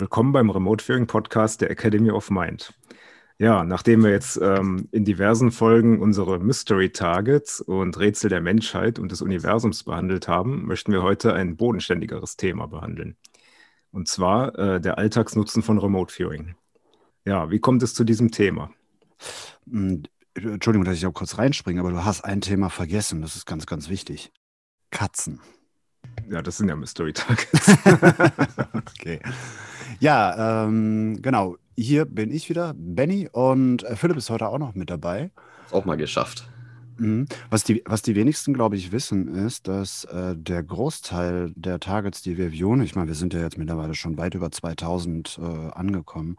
Willkommen beim Remote Viewing Podcast der Academy of Mind. Ja, nachdem wir jetzt ähm, in diversen Folgen unsere Mystery Targets und Rätsel der Menschheit und des Universums behandelt haben, möchten wir heute ein bodenständigeres Thema behandeln. Und zwar äh, der Alltagsnutzen von Remote Viewing. Ja, wie kommt es zu diesem Thema? Hm, Entschuldigung, dass ich auch kurz reinspringe, aber du hast ein Thema vergessen. Das ist ganz, ganz wichtig. Katzen. Ja, das sind ja Mystery Targets. okay. Ja, ähm, genau. Hier bin ich wieder, Benny, und äh, Philipp ist heute auch noch mit dabei. Auch mal geschafft. Mhm. Was die, was die wenigsten, glaube ich, wissen, ist, dass äh, der Großteil der Targets, die wir viewen, ich meine, wir sind ja jetzt mittlerweile schon weit über 2000 äh, angekommen,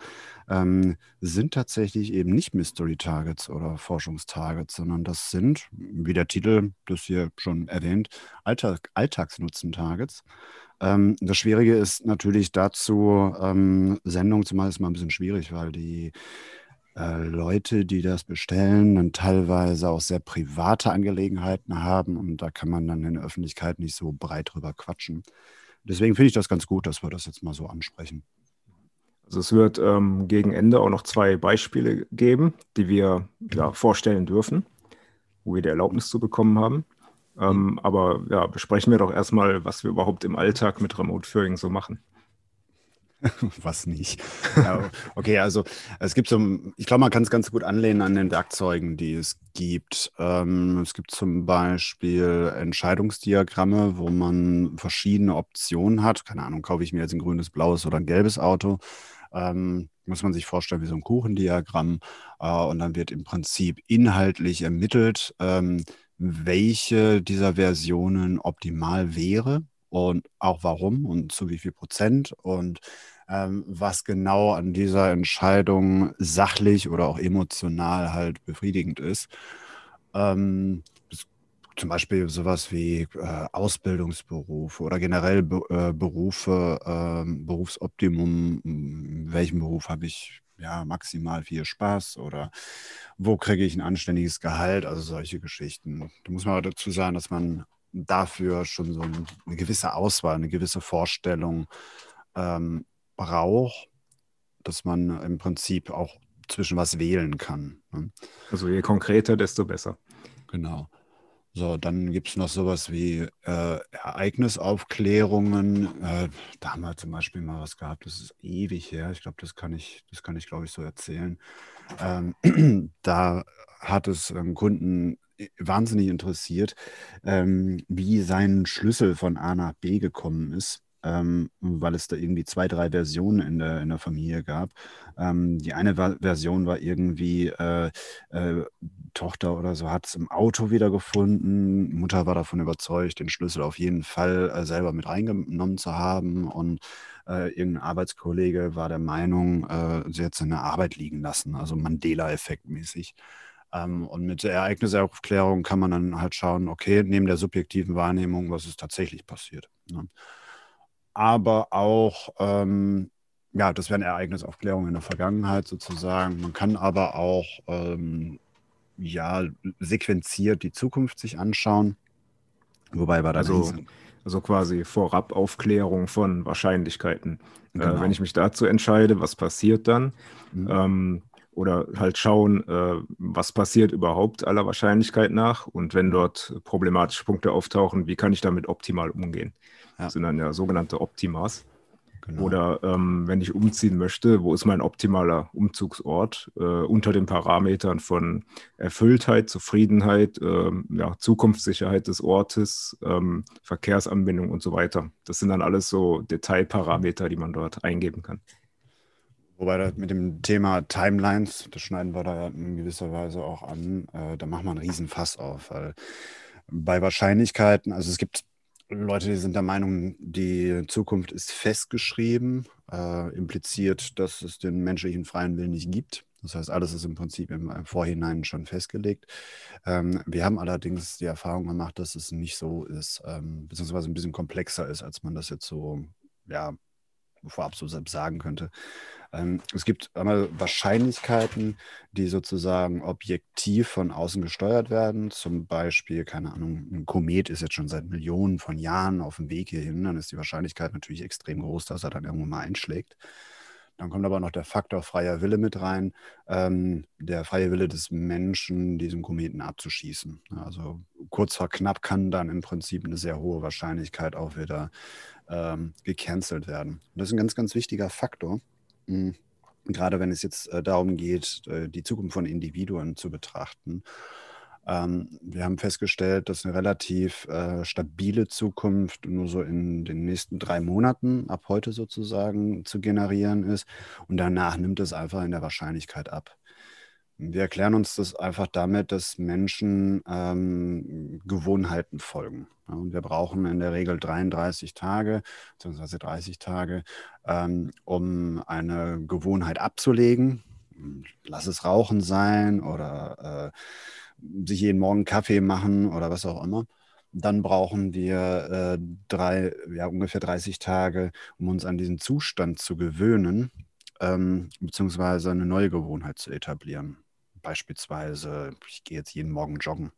ähm, sind tatsächlich eben nicht Mystery Targets oder Forschungstargets, sondern das sind, wie der Titel das hier schon erwähnt, Alltag, Alltagsnutzen-Targets. Ähm, das Schwierige ist natürlich dazu, ähm, Sendungen zu machen, ist mal ein bisschen schwierig, weil die äh, Leute, die das bestellen, dann teilweise auch sehr private Angelegenheiten haben und da kann man dann in der Öffentlichkeit nicht so breit drüber quatschen. Deswegen finde ich das ganz gut, dass wir das jetzt mal so ansprechen. Also es wird ähm, gegen Ende auch noch zwei Beispiele geben, die wir ja, vorstellen dürfen, wo wir die Erlaubnis zu bekommen haben. Ähm, mhm. aber ja, besprechen wir doch erstmal, was wir überhaupt im Alltag mit Remote Viewing so machen. Was nicht. Ja, okay, also es gibt so, ich glaube, man kann es ganz gut anlehnen an den Werkzeugen, die es gibt. Ähm, es gibt zum Beispiel Entscheidungsdiagramme, wo man verschiedene Optionen hat. Keine Ahnung, kaufe ich mir jetzt ein grünes, blaues oder ein gelbes Auto. Ähm, muss man sich vorstellen wie so ein Kuchendiagramm. Äh, und dann wird im Prinzip inhaltlich ermittelt, ähm, welche dieser Versionen optimal wäre und auch warum und zu wie viel Prozent und ähm, was genau an dieser Entscheidung sachlich oder auch emotional halt befriedigend ist. Ähm, zum Beispiel sowas wie äh, Ausbildungsberufe oder generell Be äh, Berufe, äh, Berufsoptimum, in welchem Beruf habe ich ja maximal viel Spaß oder wo kriege ich ein anständiges Gehalt, also solche Geschichten. Da muss man dazu sagen, dass man dafür schon so eine gewisse Auswahl, eine gewisse Vorstellung ähm, braucht, dass man im Prinzip auch zwischen was wählen kann. Ne? Also je konkreter, desto besser. Genau. So, dann gibt es noch sowas wie äh, Ereignisaufklärungen. Äh, da haben wir zum Beispiel mal was gehabt, das ist ewig her. Ich glaube, das kann ich, das kann ich, glaube ich, so erzählen. Ähm, da hat es einen Kunden wahnsinnig interessiert, ähm, wie sein Schlüssel von A nach B gekommen ist ähm, weil es da irgendwie zwei, drei Versionen in der, in der Familie gab. Ähm, die eine war, Version war irgendwie, äh, äh, Tochter oder so hat es im Auto wiedergefunden. Mutter war davon überzeugt, den Schlüssel auf jeden Fall äh, selber mit reingenommen zu haben. Und äh, irgendein Arbeitskollege war der Meinung, äh, sie hätte seine Arbeit liegen lassen, also Mandela-Effekt mäßig. Ähm, und mit der Ereignisaufklärung kann man dann halt schauen, okay, neben der subjektiven Wahrnehmung, was ist tatsächlich passiert. Ne? aber auch, ähm, ja, das wären Ereignisaufklärungen in der Vergangenheit sozusagen. Man kann aber auch, ähm, ja, sequenziert die Zukunft sich anschauen. Wobei wir dann also, also quasi vorab Aufklärung von Wahrscheinlichkeiten. Äh, genau. Äh, wenn ich mich dazu entscheide, was passiert dann? Mhm. Ähm, oder halt schauen, äh, was passiert überhaupt aller Wahrscheinlichkeit nach und wenn dort problematische Punkte auftauchen, wie kann ich damit optimal umgehen? Ja. Das sind dann ja sogenannte Optimas. Genau. Oder ähm, wenn ich umziehen möchte, wo ist mein optimaler Umzugsort äh, unter den Parametern von Erfülltheit, Zufriedenheit, äh, ja, Zukunftssicherheit des Ortes, ähm, Verkehrsanbindung und so weiter. Das sind dann alles so Detailparameter, die man dort eingeben kann. Wobei das mit dem Thema Timelines, das schneiden wir da in gewisser Weise auch an, äh, da machen wir einen Riesenfass auf, weil bei Wahrscheinlichkeiten, also es gibt Leute, die sind der Meinung, die Zukunft ist festgeschrieben, äh, impliziert, dass es den menschlichen freien Willen nicht gibt. Das heißt, alles ist im Prinzip im, im Vorhinein schon festgelegt. Ähm, wir haben allerdings die Erfahrung gemacht, dass es nicht so ist, ähm, beziehungsweise ein bisschen komplexer ist, als man das jetzt so ja, vorab so sagen könnte. Ähm, es gibt einmal Wahrscheinlichkeiten, die sozusagen objektiv von außen gesteuert werden. Zum Beispiel, keine Ahnung, ein Komet ist jetzt schon seit Millionen von Jahren auf dem Weg hierhin. Dann ist die Wahrscheinlichkeit natürlich extrem groß, dass er dann irgendwo mal einschlägt. Dann kommt aber noch der Faktor freier Wille mit rein, ähm, der freie Wille des Menschen, diesen Kometen abzuschießen. Also kurz vor knapp kann dann im Prinzip eine sehr hohe Wahrscheinlichkeit auch wieder ähm, gecancelt werden. Und das ist ein ganz, ganz wichtiger Faktor. Mhm. Gerade wenn es jetzt äh, darum geht, äh, die Zukunft von Individuen zu betrachten. Ähm, wir haben festgestellt, dass eine relativ äh, stabile Zukunft nur so in den nächsten drei Monaten ab heute sozusagen zu generieren ist. Und danach nimmt es einfach in der Wahrscheinlichkeit ab. Wir erklären uns das einfach damit, dass Menschen ähm, Gewohnheiten folgen. Ja, und wir brauchen in der Regel 33 Tage bzw. 30 Tage, ähm, um eine Gewohnheit abzulegen. Lass es Rauchen sein oder äh, sich jeden Morgen Kaffee machen oder was auch immer. Dann brauchen wir äh, drei, ja, ungefähr 30 Tage, um uns an diesen Zustand zu gewöhnen, ähm, beziehungsweise eine neue Gewohnheit zu etablieren. Beispielsweise, ich gehe jetzt jeden Morgen joggen.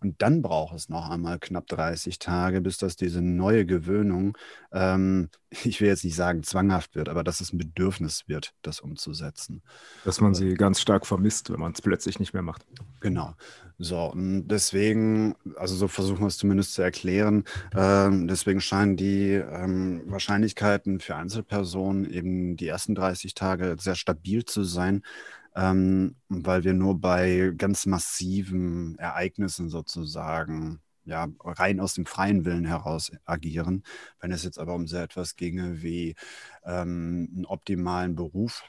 Und dann braucht es noch einmal knapp 30 Tage, bis das diese neue Gewöhnung, ähm, ich will jetzt nicht sagen zwanghaft wird, aber dass es ein Bedürfnis wird, das umzusetzen. Dass man sie ganz stark vermisst, wenn man es plötzlich nicht mehr macht. Genau. So, und deswegen, also so versuchen wir es zumindest zu erklären, ähm, deswegen scheinen die ähm, Wahrscheinlichkeiten für Einzelpersonen eben die ersten 30 Tage sehr stabil zu sein ähm, weil wir nur bei ganz massiven Ereignissen sozusagen ja, rein aus dem freien Willen heraus agieren. Wenn es jetzt aber um so etwas ginge wie ähm, einen optimalen Beruf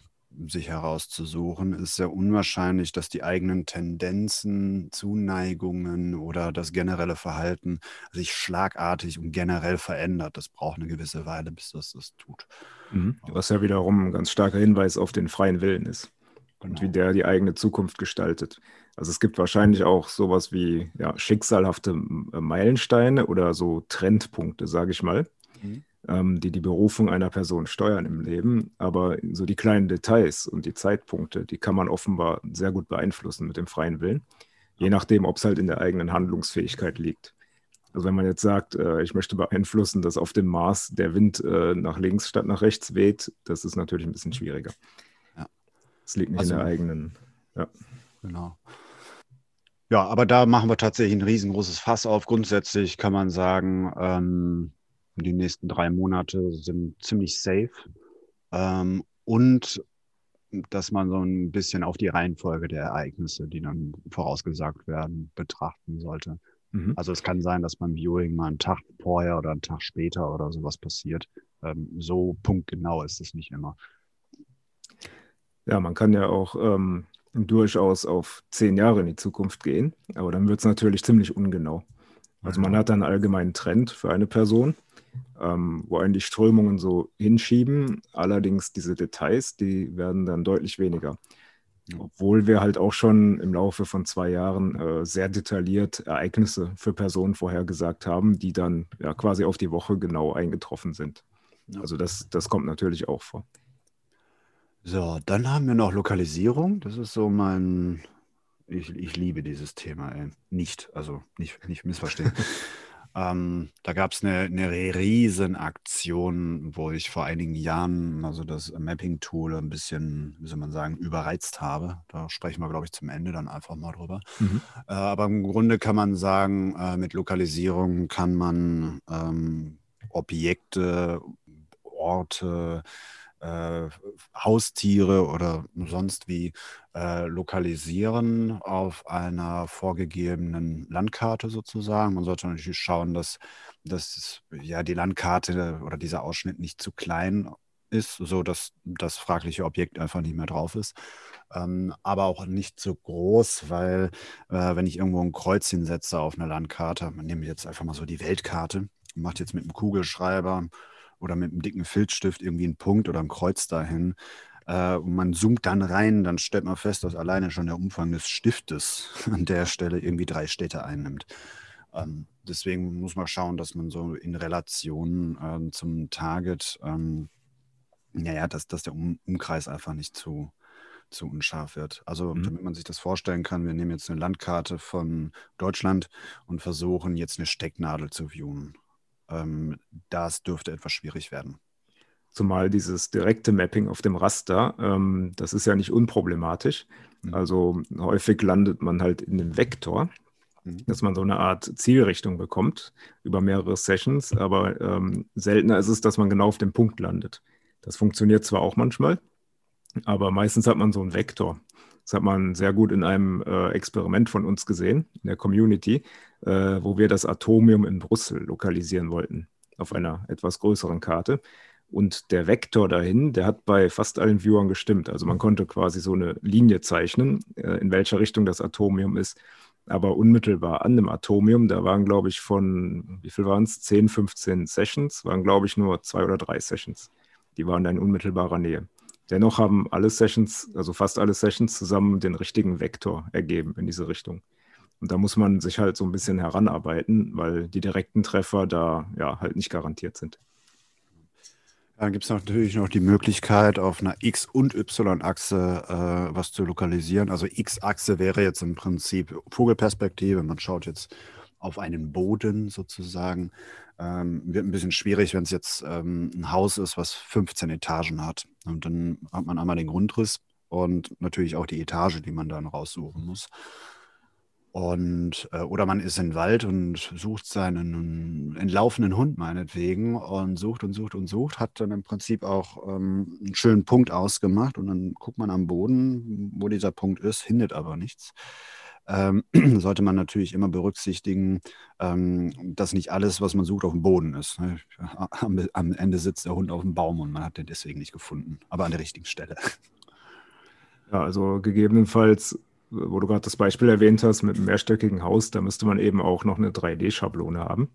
sich herauszusuchen, ist sehr unwahrscheinlich, dass die eigenen Tendenzen, Zuneigungen oder das generelle Verhalten sich schlagartig und generell verändert. Das braucht eine gewisse Weile, bis das das tut. Mhm. Was ja wiederum ein ganz starker Hinweis auf den freien Willen ist und wie der die eigene Zukunft gestaltet. Also es gibt wahrscheinlich auch sowas wie ja, schicksalhafte äh, Meilensteine oder so Trendpunkte, sage ich mal, mhm. ähm, die die Berufung einer Person steuern im Leben. Aber so die kleinen Details und die Zeitpunkte, die kann man offenbar sehr gut beeinflussen mit dem freien Willen, je nachdem, ob es halt in der eigenen Handlungsfähigkeit liegt. Also wenn man jetzt sagt, äh, ich möchte beeinflussen, dass auf dem Mars der Wind äh, nach links statt nach rechts weht, das ist natürlich ein bisschen schwieriger. Es liegt nicht also, in der eigenen. Ja. Genau. Ja, aber da machen wir tatsächlich ein riesengroßes Fass auf. Grundsätzlich kann man sagen, ähm, die nächsten drei Monate sind ziemlich safe. Ähm, und dass man so ein bisschen auf die Reihenfolge der Ereignisse, die dann vorausgesagt werden, betrachten sollte. Mhm. Also es kann sein, dass beim Viewing mal einen Tag vorher oder einen Tag später oder sowas passiert. Ähm, so punktgenau ist es nicht immer. Ja, man kann ja auch ähm, durchaus auf zehn Jahre in die Zukunft gehen, aber dann wird es natürlich ziemlich ungenau. Also man hat dann einen allgemeinen Trend für eine Person, ähm, wo einen die Strömungen so hinschieben. Allerdings diese Details, die werden dann deutlich weniger. Obwohl wir halt auch schon im Laufe von zwei Jahren äh, sehr detailliert Ereignisse für Personen vorhergesagt haben, die dann ja quasi auf die Woche genau eingetroffen sind. Also das, das kommt natürlich auch vor. So, dann haben wir noch Lokalisierung. Das ist so mein. Ich, ich liebe dieses Thema. Ey. Nicht, also nicht, nicht missverstehen. ähm, da gab es eine, eine Riesenaktion, wo ich vor einigen Jahren also das Mapping-Tool ein bisschen, wie soll man sagen, überreizt habe. Da sprechen wir, glaube ich, zum Ende dann einfach mal drüber. Mhm. Äh, aber im Grunde kann man sagen, äh, mit Lokalisierung kann man ähm, Objekte, Orte, äh, Haustiere oder sonst wie äh, lokalisieren auf einer vorgegebenen Landkarte sozusagen. Man sollte natürlich schauen, dass, dass ja die Landkarte oder dieser Ausschnitt nicht zu klein ist, so dass das fragliche Objekt einfach nicht mehr drauf ist. Ähm, aber auch nicht so groß, weil äh, wenn ich irgendwo ein Kreuzchen setze auf einer Landkarte, man nimmt jetzt einfach mal so die Weltkarte, macht jetzt mit einem Kugelschreiber oder mit einem dicken Filzstift irgendwie einen Punkt oder ein Kreuz dahin. Äh, und man zoomt dann rein, dann stellt man fest, dass alleine schon der Umfang des Stiftes an der Stelle irgendwie drei Städte einnimmt. Ähm, deswegen muss man schauen, dass man so in Relation äh, zum Target ähm, naja, dass, dass der um Umkreis einfach nicht zu, zu unscharf wird. Also, mhm. damit man sich das vorstellen kann, wir nehmen jetzt eine Landkarte von Deutschland und versuchen jetzt eine Stecknadel zu viewen. Ähm, das dürfte etwas schwierig werden. Zumal dieses direkte Mapping auf dem Raster, ähm, das ist ja nicht unproblematisch. Mhm. Also häufig landet man halt in dem Vektor, mhm. dass man so eine Art Zielrichtung bekommt über mehrere Sessions, aber ähm, seltener ist es, dass man genau auf dem Punkt landet. Das funktioniert zwar auch manchmal, aber meistens hat man so einen Vektor. Das hat man sehr gut in einem äh, Experiment von uns gesehen, in der Community, äh, wo wir das Atomium in Brüssel lokalisieren wollten, auf einer etwas größeren Karte. Und der Vektor dahin, der hat bei fast allen Viewern gestimmt. Also man konnte quasi so eine Linie zeichnen, äh, in welcher Richtung das Atomium ist. Aber unmittelbar an dem Atomium, da waren, glaube ich, von, wie viel waren es? 10, 15 Sessions, waren, glaube ich, nur zwei oder drei Sessions. Die waren da in unmittelbarer Nähe. Dennoch haben alle Sessions, also fast alle Sessions zusammen den richtigen Vektor ergeben in diese Richtung. Und da muss man sich halt so ein bisschen heranarbeiten, weil die direkten Treffer da ja halt nicht garantiert sind. Dann gibt es natürlich noch die Möglichkeit, auf einer X- und Y-Achse äh, was zu lokalisieren. Also X-Achse wäre jetzt im Prinzip Vogelperspektive. Man schaut jetzt auf einen Boden sozusagen. Ähm, wird ein bisschen schwierig, wenn es jetzt ähm, ein Haus ist, was 15 Etagen hat. Und dann hat man einmal den Grundriss und natürlich auch die Etage, die man dann raussuchen muss. Und, äh, oder man ist im Wald und sucht seinen entlaufenden Hund meinetwegen und sucht und sucht und sucht, hat dann im Prinzip auch ähm, einen schönen Punkt ausgemacht und dann guckt man am Boden, wo dieser Punkt ist, findet aber nichts. Ähm, sollte man natürlich immer berücksichtigen, ähm, dass nicht alles, was man sucht, auf dem Boden ist. Ne? Am, am, Ende sitzt der Hund auf dem Baum und man hat den deswegen nicht gefunden, aber an der richtigen Stelle. Ja, also gegebenenfalls wo du gerade das Beispiel erwähnt hast mit einem mehrstöckigen Haus, da müsste man eben auch noch eine 3D-Schablone haben.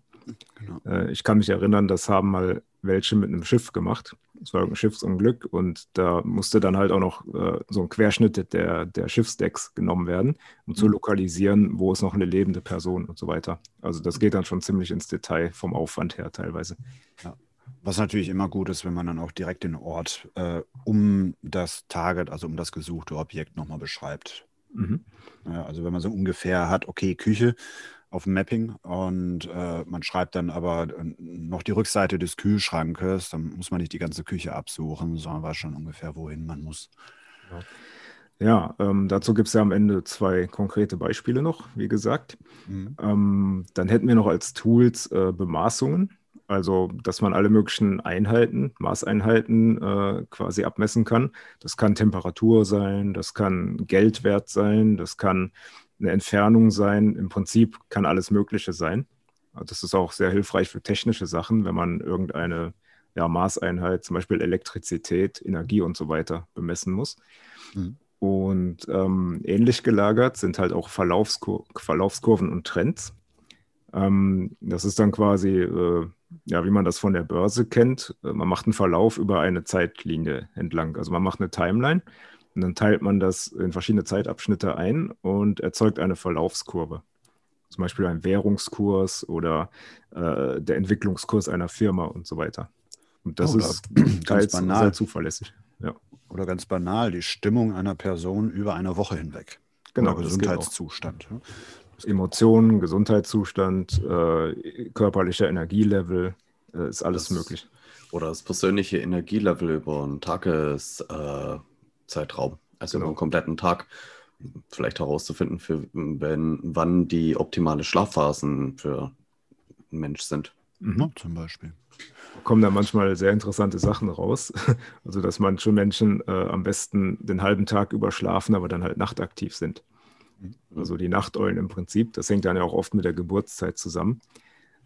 Genau. Äh, ich kann mich erinnern, das haben mal welche mit einem Schiff gemacht. Es war ein Schiffsunglück und da musste dann halt auch noch äh, so ein Querschnitt der, der Schiffsdecks genommen werden, um mhm. zu lokalisieren, wo ist noch eine lebende Person und so weiter. Also das geht dann schon ziemlich ins Detail vom Aufwand her teilweise. Ja. Was natürlich immer gut ist, wenn man dann auch direkt den Ort äh, um das Target, also um das gesuchte Objekt nochmal beschreibt. Mhm. Ja, also wenn man so ungefähr hat, okay, Küche auf dem Mapping und äh, man schreibt dann aber äh, noch die Rückseite des Kühlschrankes, dann muss man nicht die ganze Küche absuchen, sondern weiß schon ungefähr, wohin man muss. Ja, ja ähm, dazu gibt es ja am Ende zwei konkrete Beispiele noch, wie gesagt. Mhm. Ähm, dann hätten wir noch als Tools äh, Bemaßungen. Also, dass man alle möglichen Einheiten, Maßeinheiten äh, quasi abmessen kann. Das kann Temperatur sein, das kann Geldwert sein, das kann eine Entfernung sein. Im Prinzip kann alles Mögliche sein. Das ist auch sehr hilfreich für technische Sachen, wenn man irgendeine ja, Maßeinheit, zum Beispiel Elektrizität, Energie und so weiter, bemessen muss. Mhm. Und ähm, ähnlich gelagert sind halt auch Verlaufskur Verlaufskurven und Trends. Ähm, das ist dann quasi, äh, ja, wie man das von der Börse kennt. Äh, man macht einen Verlauf über eine Zeitlinie entlang. Also man macht eine Timeline und dann teilt man das in verschiedene Zeitabschnitte ein und erzeugt eine Verlaufskurve. Zum Beispiel ein Währungskurs oder äh, der Entwicklungskurs einer Firma und so weiter. Und das oh, ist teils sehr zuverlässig. Ja. Oder ganz banal, die Stimmung einer Person über eine Woche hinweg. Genau, Oder Gesundheitszustand. Emotionen, Gesundheitszustand, äh, körperlicher Energielevel, äh, ist alles das, möglich. Oder das persönliche Energielevel über einen Tageszeitraum, äh, also genau. über einen kompletten Tag, vielleicht herauszufinden, für wenn, wann die optimale Schlafphasen für einen Mensch sind. Mhm. Zum Beispiel. Kommen da manchmal sehr interessante Sachen raus. Also, dass manche Menschen äh, am besten den halben Tag über schlafen, aber dann halt nachtaktiv sind. Mhm. Also die Nachteulen im Prinzip. Das hängt dann ja auch oft mit der Geburtszeit zusammen.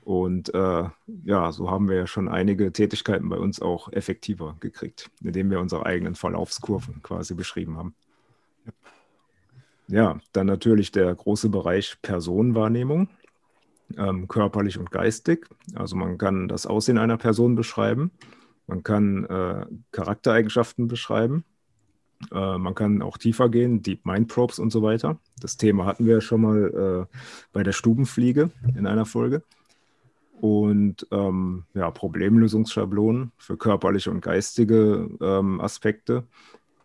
Und äh, ja, so haben wir ja schon einige Tätigkeiten bei uns auch effektiver gekriegt, indem wir unsere eigenen Verlaufskurven quasi beschrieben haben. Ja, dann natürlich der große Bereich Personenwahrnehmung, ähm, körperlich und geistig. Also man kann das Aussehen einer Person beschreiben, man kann äh, Charaktereigenschaften beschreiben, äh, man kann auch tiefer gehen, Deep Mind Probes und so weiter. Das Thema hatten wir schon mal äh, bei der Stubenfliege in einer Folge. und ähm, ja, Problemlösungsschablonen für körperliche und geistige ähm, Aspekte.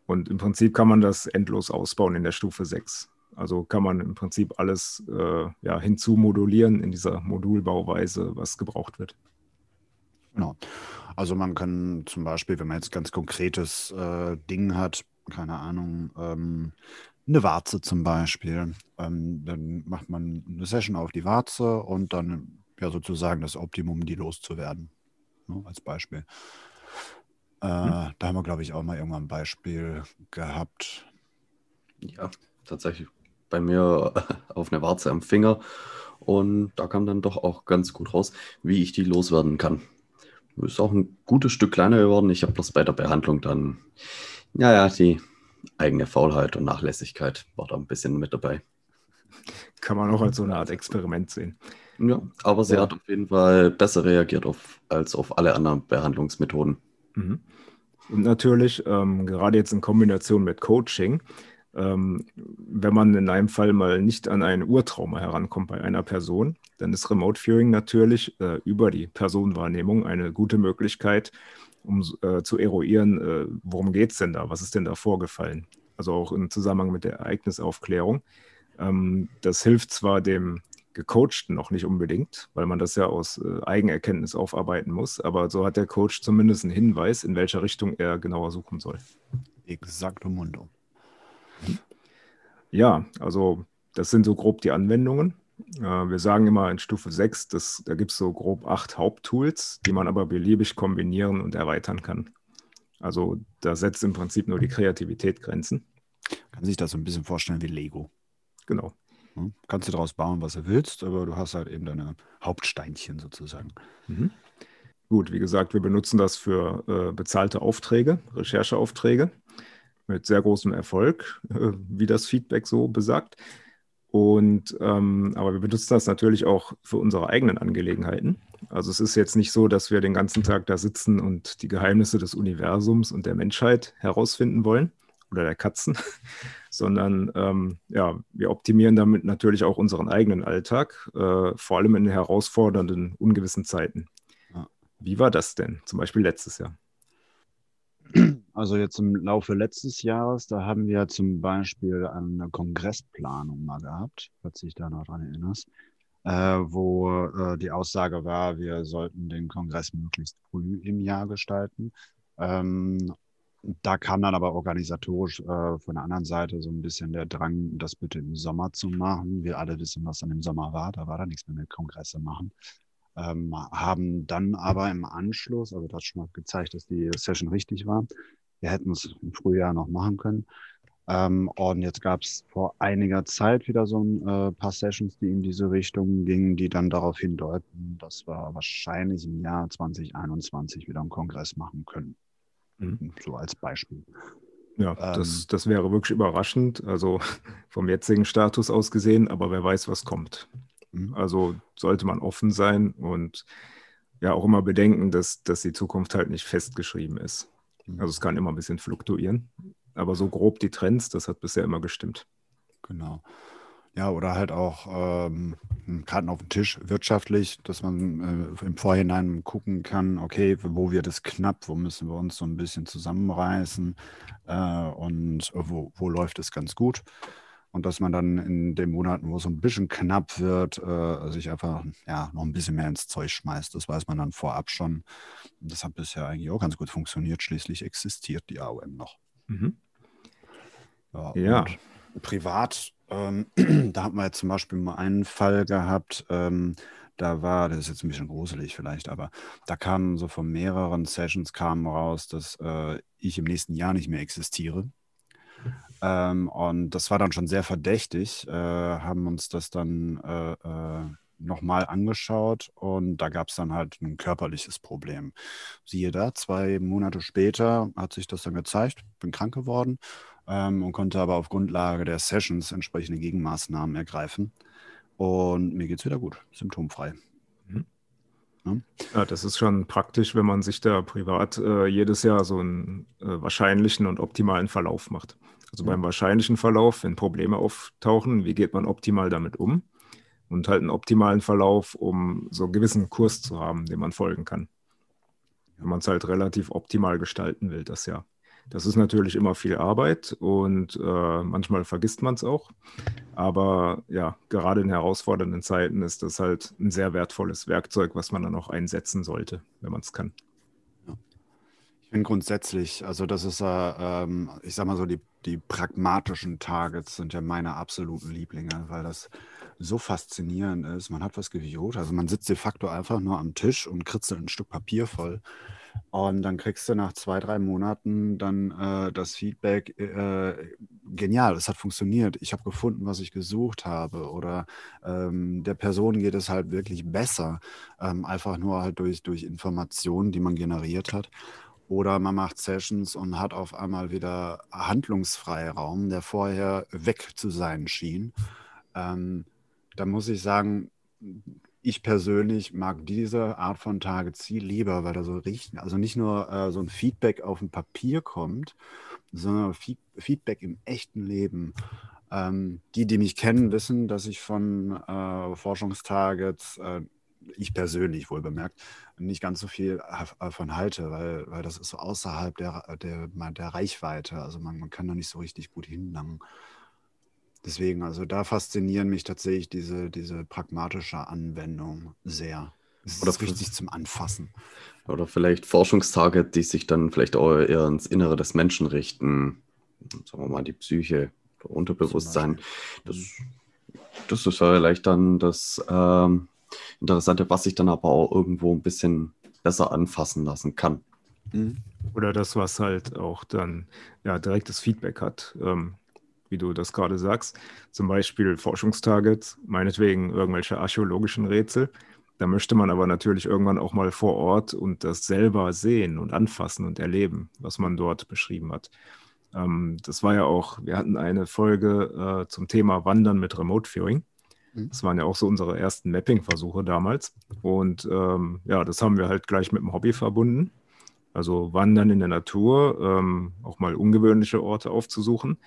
Und im Prinzip kann man das endlos ausbauen in der Stufe 6. Also kann man im Prinzip alles äh, ja, hinzumodulieren in dieser Modulbauweise, was gebraucht wird. Genau. Also man kann zum Beispiel, wenn man jetzt ganz konkretes äh, Ding hat, keine Ahnung, ähm, eine Warze zum Beispiel, ähm, dann macht man eine Session auf die Warze und dann ja sozusagen das Optimum, die loszuwerden, ne, als Beispiel. Äh, hm. Da haben wir, glaube ich, auch mal irgendwann ein Beispiel gehabt. Ja, tatsächlich bei mir auf eine Warze am Finger und da kam dann doch auch ganz gut raus, wie ich die loswerden kann. Ist auch ein gutes Stück kleiner geworden. Ich habe bloß bei der Behandlung dann, naja, die eigene Faulheit und Nachlässigkeit war da ein bisschen mit dabei. Kann man auch als so eine Art Experiment sehen. Ja, aber sie ja. hat auf jeden Fall besser reagiert auf, als auf alle anderen Behandlungsmethoden. Mhm. Und natürlich, ähm, gerade jetzt in Kombination mit Coaching, ähm, wenn man in einem Fall mal nicht an ein Urtrauma herankommt bei einer Person, dann ist Remote Viewing natürlich äh, über die Personenwahrnehmung eine gute Möglichkeit, um äh, zu eruieren, äh, worum geht es denn da, was ist denn da vorgefallen. Also auch im Zusammenhang mit der Ereignisaufklärung. Ähm, das hilft zwar dem Gecoachten noch nicht unbedingt, weil man das ja aus äh, Eigenerkenntnis aufarbeiten muss, aber so hat der Coach zumindest einen Hinweis, in welcher Richtung er genauer suchen soll. Exakto mundo. Ja, also das sind so grob die Anwendungen. Äh, wir sagen immer in Stufe 6, dass, da gibt es so grob acht Haupttools, die man aber beliebig kombinieren und erweitern kann. Also da setzt im Prinzip nur die Kreativität Grenzen. Kann sich das so ein bisschen vorstellen wie Lego. Genau. Hm? Kannst du daraus bauen, was du willst, aber du hast halt eben deine Hauptsteinchen sozusagen. Mhm. Gut, wie gesagt, wir benutzen das für äh, bezahlte Aufträge, Rechercheaufträge mit sehr großem Erfolg, äh, wie das Feedback so besagt. Und ähm, aber wir benutzen das natürlich auch für unsere eigenen Angelegenheiten. Also es ist jetzt nicht so, dass wir den ganzen Tag da sitzen und die Geheimnisse des Universums und der Menschheit herausfinden wollen oder der Katzen, sondern ähm, ja, wir optimieren damit natürlich auch unseren eigenen Alltag, äh, vor allem in herausfordernden, ungewissen Zeiten. Wie war das denn, zum Beispiel letztes Jahr? Also jetzt im Laufe letztes Jahres, da haben wir zum Beispiel eine Kongressplanung mal gehabt, falls du dich da noch dran erinnerst, äh, wo äh, die Aussage war, wir sollten den Kongress möglichst früh im Jahr gestalten. Ähm, da kam dann aber organisatorisch äh, von der anderen Seite so ein bisschen der Drang, das bitte im Sommer zu machen. Wir alle wissen, was dann im Sommer war. Da war da nichts mehr mit Kongresse machen ähm, haben dann aber im Anschluss, also das hat schon mal gezeigt, dass die Session richtig war. Wir hätten es im Frühjahr noch machen können. Ähm, und jetzt gab es vor einiger Zeit wieder so ein äh, paar Sessions, die in diese Richtung gingen, die dann darauf hindeuten, dass wir wahrscheinlich im Jahr 2021 wieder einen Kongress machen können. Mhm. So als Beispiel. Ja, ähm, das, das wäre wirklich überraschend, also vom jetzigen Status aus gesehen, aber wer weiß, was kommt. Mhm. Also sollte man offen sein und ja auch immer bedenken, dass, dass die Zukunft halt nicht festgeschrieben ist. Mhm. Also es kann immer ein bisschen fluktuieren. Aber so grob die Trends, das hat bisher immer gestimmt. Genau. Ja, oder halt auch ähm, Karten auf dem Tisch wirtschaftlich, dass man äh, im Vorhinein gucken kann, okay, wo wird es knapp, wo müssen wir uns so ein bisschen zusammenreißen äh, und wo, wo läuft es ganz gut und dass man dann in den Monaten, wo es so ein bisschen knapp wird, äh, sich einfach ja, noch ein bisschen mehr ins Zeug schmeißt. Das weiß man dann vorab schon. Das hat bisher eigentlich auch ganz gut funktioniert. Schließlich existiert die AOM noch. Mhm. Ja. ja. Privat, ähm, da hatten wir jetzt zum Beispiel mal einen Fall gehabt, ähm, da war, das ist jetzt ein bisschen gruselig vielleicht, aber da kamen so von mehreren Sessions kamen raus, dass äh, ich im nächsten Jahr nicht mehr existiere. Ähm, und das war dann schon sehr verdächtig, äh, haben uns das dann äh, äh, nochmal angeschaut und da gab es dann halt ein körperliches Problem. Siehe da, zwei Monate später hat sich das dann gezeigt, bin krank geworden ähm, und konnte aber auf Grundlage der Sessions entsprechende Gegenmaßnahmen ergreifen. Und mir geht es wieder gut, symptomfrei. Mhm. Ja. ja. das ist schon praktisch, wenn man sich da privat äh, jedes Jahr so einen äh, wahrscheinlichen und optimalen Verlauf macht. Also beim wahrscheinlichen Verlauf, wenn Probleme auftauchen, wie geht man optimal damit um? und halt einen optimalen Verlauf, um so einen gewissen Kurs zu haben, dem man folgen kann. Wenn man es halt relativ optimal gestalten will, das Jahr. Das ist natürlich immer viel Arbeit und äh, manchmal vergisst man es auch. Aber ja, gerade in herausfordernden Zeiten ist das halt ein sehr wertvolles Werkzeug, was man dann auch einsetzen sollte, wenn man es kann. Ich finde grundsätzlich, also das ist, äh, ähm, ich sag mal so, die, die pragmatischen Targets sind ja meine absoluten Lieblinge, weil das so faszinierend ist. Man hat was geviewt, also man sitzt de facto einfach nur am Tisch und kritzelt ein Stück Papier voll. Und dann kriegst du nach zwei, drei Monaten dann äh, das Feedback, äh, genial, es hat funktioniert, ich habe gefunden, was ich gesucht habe. Oder ähm, der Person geht es halt wirklich besser, ähm, einfach nur halt durch, durch Informationen, die man generiert hat. Oder man macht Sessions und hat auf einmal wieder Handlungsfreiraum, der vorher weg zu sein schien. Ähm, da muss ich sagen, ich persönlich mag diese Art von Targets viel lieber, weil da so riechen, also nicht nur äh, so ein Feedback auf dem Papier kommt, sondern Feedback im echten Leben. Ähm, die, die mich kennen, wissen, dass ich von äh, Forschungstargets äh, ich persönlich wohl bemerkt, nicht ganz so viel davon halte, weil, weil das ist so außerhalb der, der, der Reichweite. Also man, man kann da nicht so richtig gut hinlangen. Deswegen, also da faszinieren mich tatsächlich diese, diese pragmatische Anwendung sehr. Es oder ist richtig zum Anfassen. Oder vielleicht Forschungstage, die sich dann vielleicht auch eher ins Innere des Menschen richten. Sagen wir mal, die Psyche, Unterbewusstsein. Das, das ist vielleicht dann das, ähm, Interessante, was sich dann aber auch irgendwo ein bisschen besser anfassen lassen kann. Mhm. Oder das, was halt auch dann ja, direktes Feedback hat, ähm, wie du das gerade sagst. Zum Beispiel Forschungstargets, meinetwegen irgendwelche archäologischen Rätsel. Da möchte man aber natürlich irgendwann auch mal vor Ort und das selber sehen und anfassen und erleben, was man dort beschrieben hat. Ähm, das war ja auch, wir hatten eine Folge äh, zum Thema Wandern mit Remote Viewing. Mhm. Das waren ja auch so unsere ersten Mapping-Versuche damals. Und ähm, ja, das haben wir halt gleich mit dem Hobby verbunden. Also Wandern in der Natur, ähm, auch mal ungewöhnliche Orte aufzusuchen.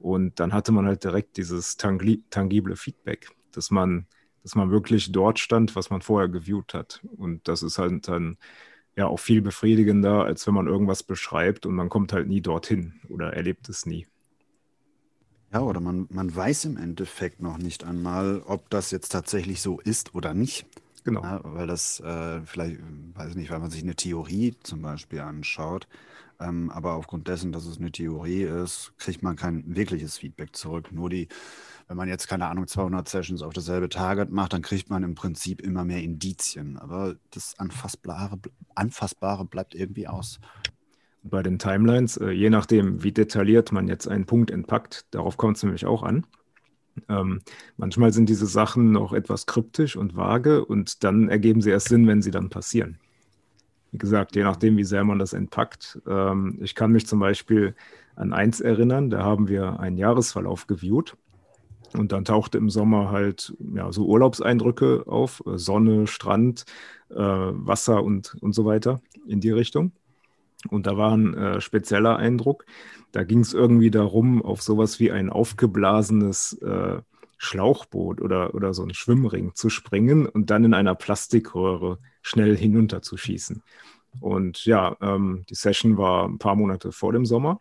Und dann hatte man halt direkt dieses tangible Feedback, dass man, dass man wirklich dort stand, was man vorher geviewt hat. Und das ist halt dann ja auch viel befriedigender, als wenn man irgendwas beschreibt und man kommt halt nie dorthin oder erlebt es nie. Ja, oder man, man weiß im Endeffekt noch nicht einmal, ob das jetzt tatsächlich so ist oder nicht. Genau. Ja, weil das äh, vielleicht, weiß ich nicht, weil man sich eine Theorie zum Beispiel anschaut, ähm, aber aufgrund dessen, dass es eine Theorie ist, kriegt man kein wirkliches Feedback zurück. Nur die, wenn man jetzt, keine Ahnung, 200 Sessions auf dasselbe Target macht, dann kriegt man im Prinzip immer mehr Indizien. Aber das Anfassbare, Anfassbare bleibt irgendwie aus bei den Timelines, äh, je nachdem, wie detailliert man jetzt einen Punkt entpackt, darauf kommt es nämlich auch an. Ähm, manchmal sind diese Sachen noch etwas kryptisch und vage und dann ergeben sie erst Sinn, wenn sie dann passieren. Wie gesagt, je nachdem, wie sehr man das entpackt. Ähm, ich kann mich zum Beispiel an eins erinnern, da haben wir einen Jahresverlauf geviewt und dann tauchte im Sommer halt ja, so Urlaubseindrücke auf, äh, Sonne, Strand, äh, Wasser und, und so weiter in die Richtung. Und da war ein äh, spezieller Eindruck. Da ging es irgendwie darum, auf sowas wie ein aufgeblasenes äh, Schlauchboot oder, oder so ein Schwimmring zu springen und dann in einer Plastikröhre schnell hinunterzuschießen. Und ja, ähm, die Session war ein paar Monate vor dem Sommer.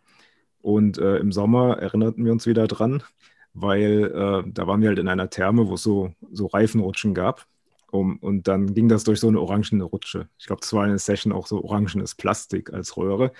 Und äh, im Sommer erinnerten wir uns wieder dran, weil äh, da waren wir halt in einer Therme, wo es so, so Reifenrutschen gab um, und dann ging das durch so eine orangene Rutsche. Ich glaube, das war eine Session auch so orangenes Plastik als Röhre.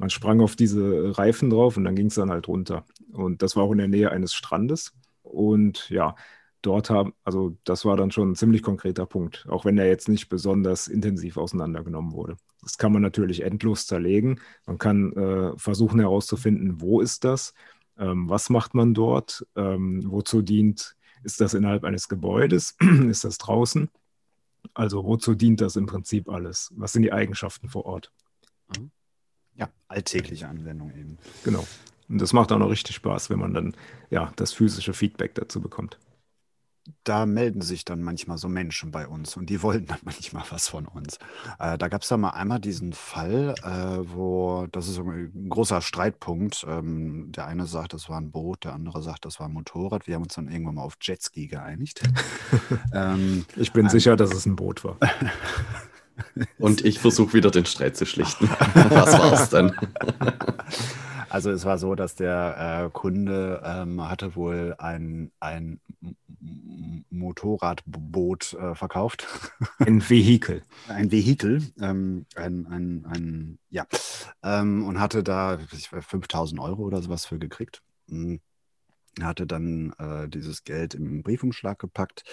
Man sprang auf diese Reifen drauf und dann ging es dann halt runter. Und das war auch in der Nähe eines Strandes. Und ja, dort haben, also das war dann schon ein ziemlich konkreter Punkt, auch wenn er jetzt nicht besonders intensiv auseinandergenommen wurde. Das kann man natürlich endlos zerlegen. Man kann äh, versuchen herauszufinden, wo ist das, ähm, was macht man dort, ähm, wozu dient, ist das innerhalb eines Gebäudes, ist das draußen? Also wozu dient das im Prinzip alles? Was sind die Eigenschaften vor Ort? Mhm. Ja, alltägliche Anwendung eben. Genau. Und das macht auch noch richtig Spaß, wenn man dann ja das physische Feedback dazu bekommt. Da melden sich dann manchmal so Menschen bei uns und die wollen dann manchmal was von uns. Äh, da gab es da mal einmal diesen Fall, äh, wo, das ist ein großer Streitpunkt. Ähm, der eine sagt, das war ein Boot, der andere sagt, das war ein Motorrad. Wir haben uns dann irgendwann mal auf Jetski geeinigt. ähm, ich bin ein, sicher, dass es ein Boot war. und ich versuche wieder den Streit zu schlichten. was war es denn? Also es war so, dass der äh, Kunde ähm, hatte wohl ein, ein Motorradboot äh, verkauft. Ein Vehikel. ein Vehikel, ähm, ein, ein, ein, ja, ähm, und hatte da 5000 Euro oder sowas für gekriegt. Mhm. Er hatte dann äh, dieses Geld im Briefumschlag gepackt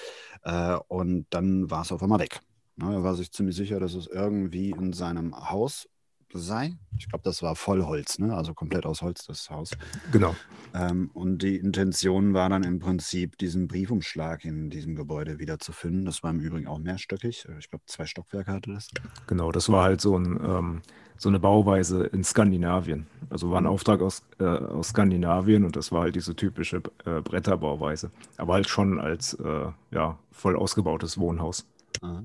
äh, und dann war es auf einmal weg. Ne, er war sich ziemlich sicher, dass es irgendwie in seinem Haus sei. Ich glaube, das war Vollholz, ne? also komplett aus Holz das Haus. Genau. Ähm, und die Intention war dann im Prinzip, diesen Briefumschlag in diesem Gebäude wiederzufinden. Das war im Übrigen auch mehrstöckig. Äh, ich glaube, zwei Stockwerke hatte das. Genau, das war halt so, ein, ähm, so eine Bauweise in Skandinavien. Also war ein mhm. Auftrag aus, äh, aus Skandinavien und das war halt diese typische äh, Bretterbauweise. Aber halt schon als äh, ja, voll ausgebautes Wohnhaus. Aha.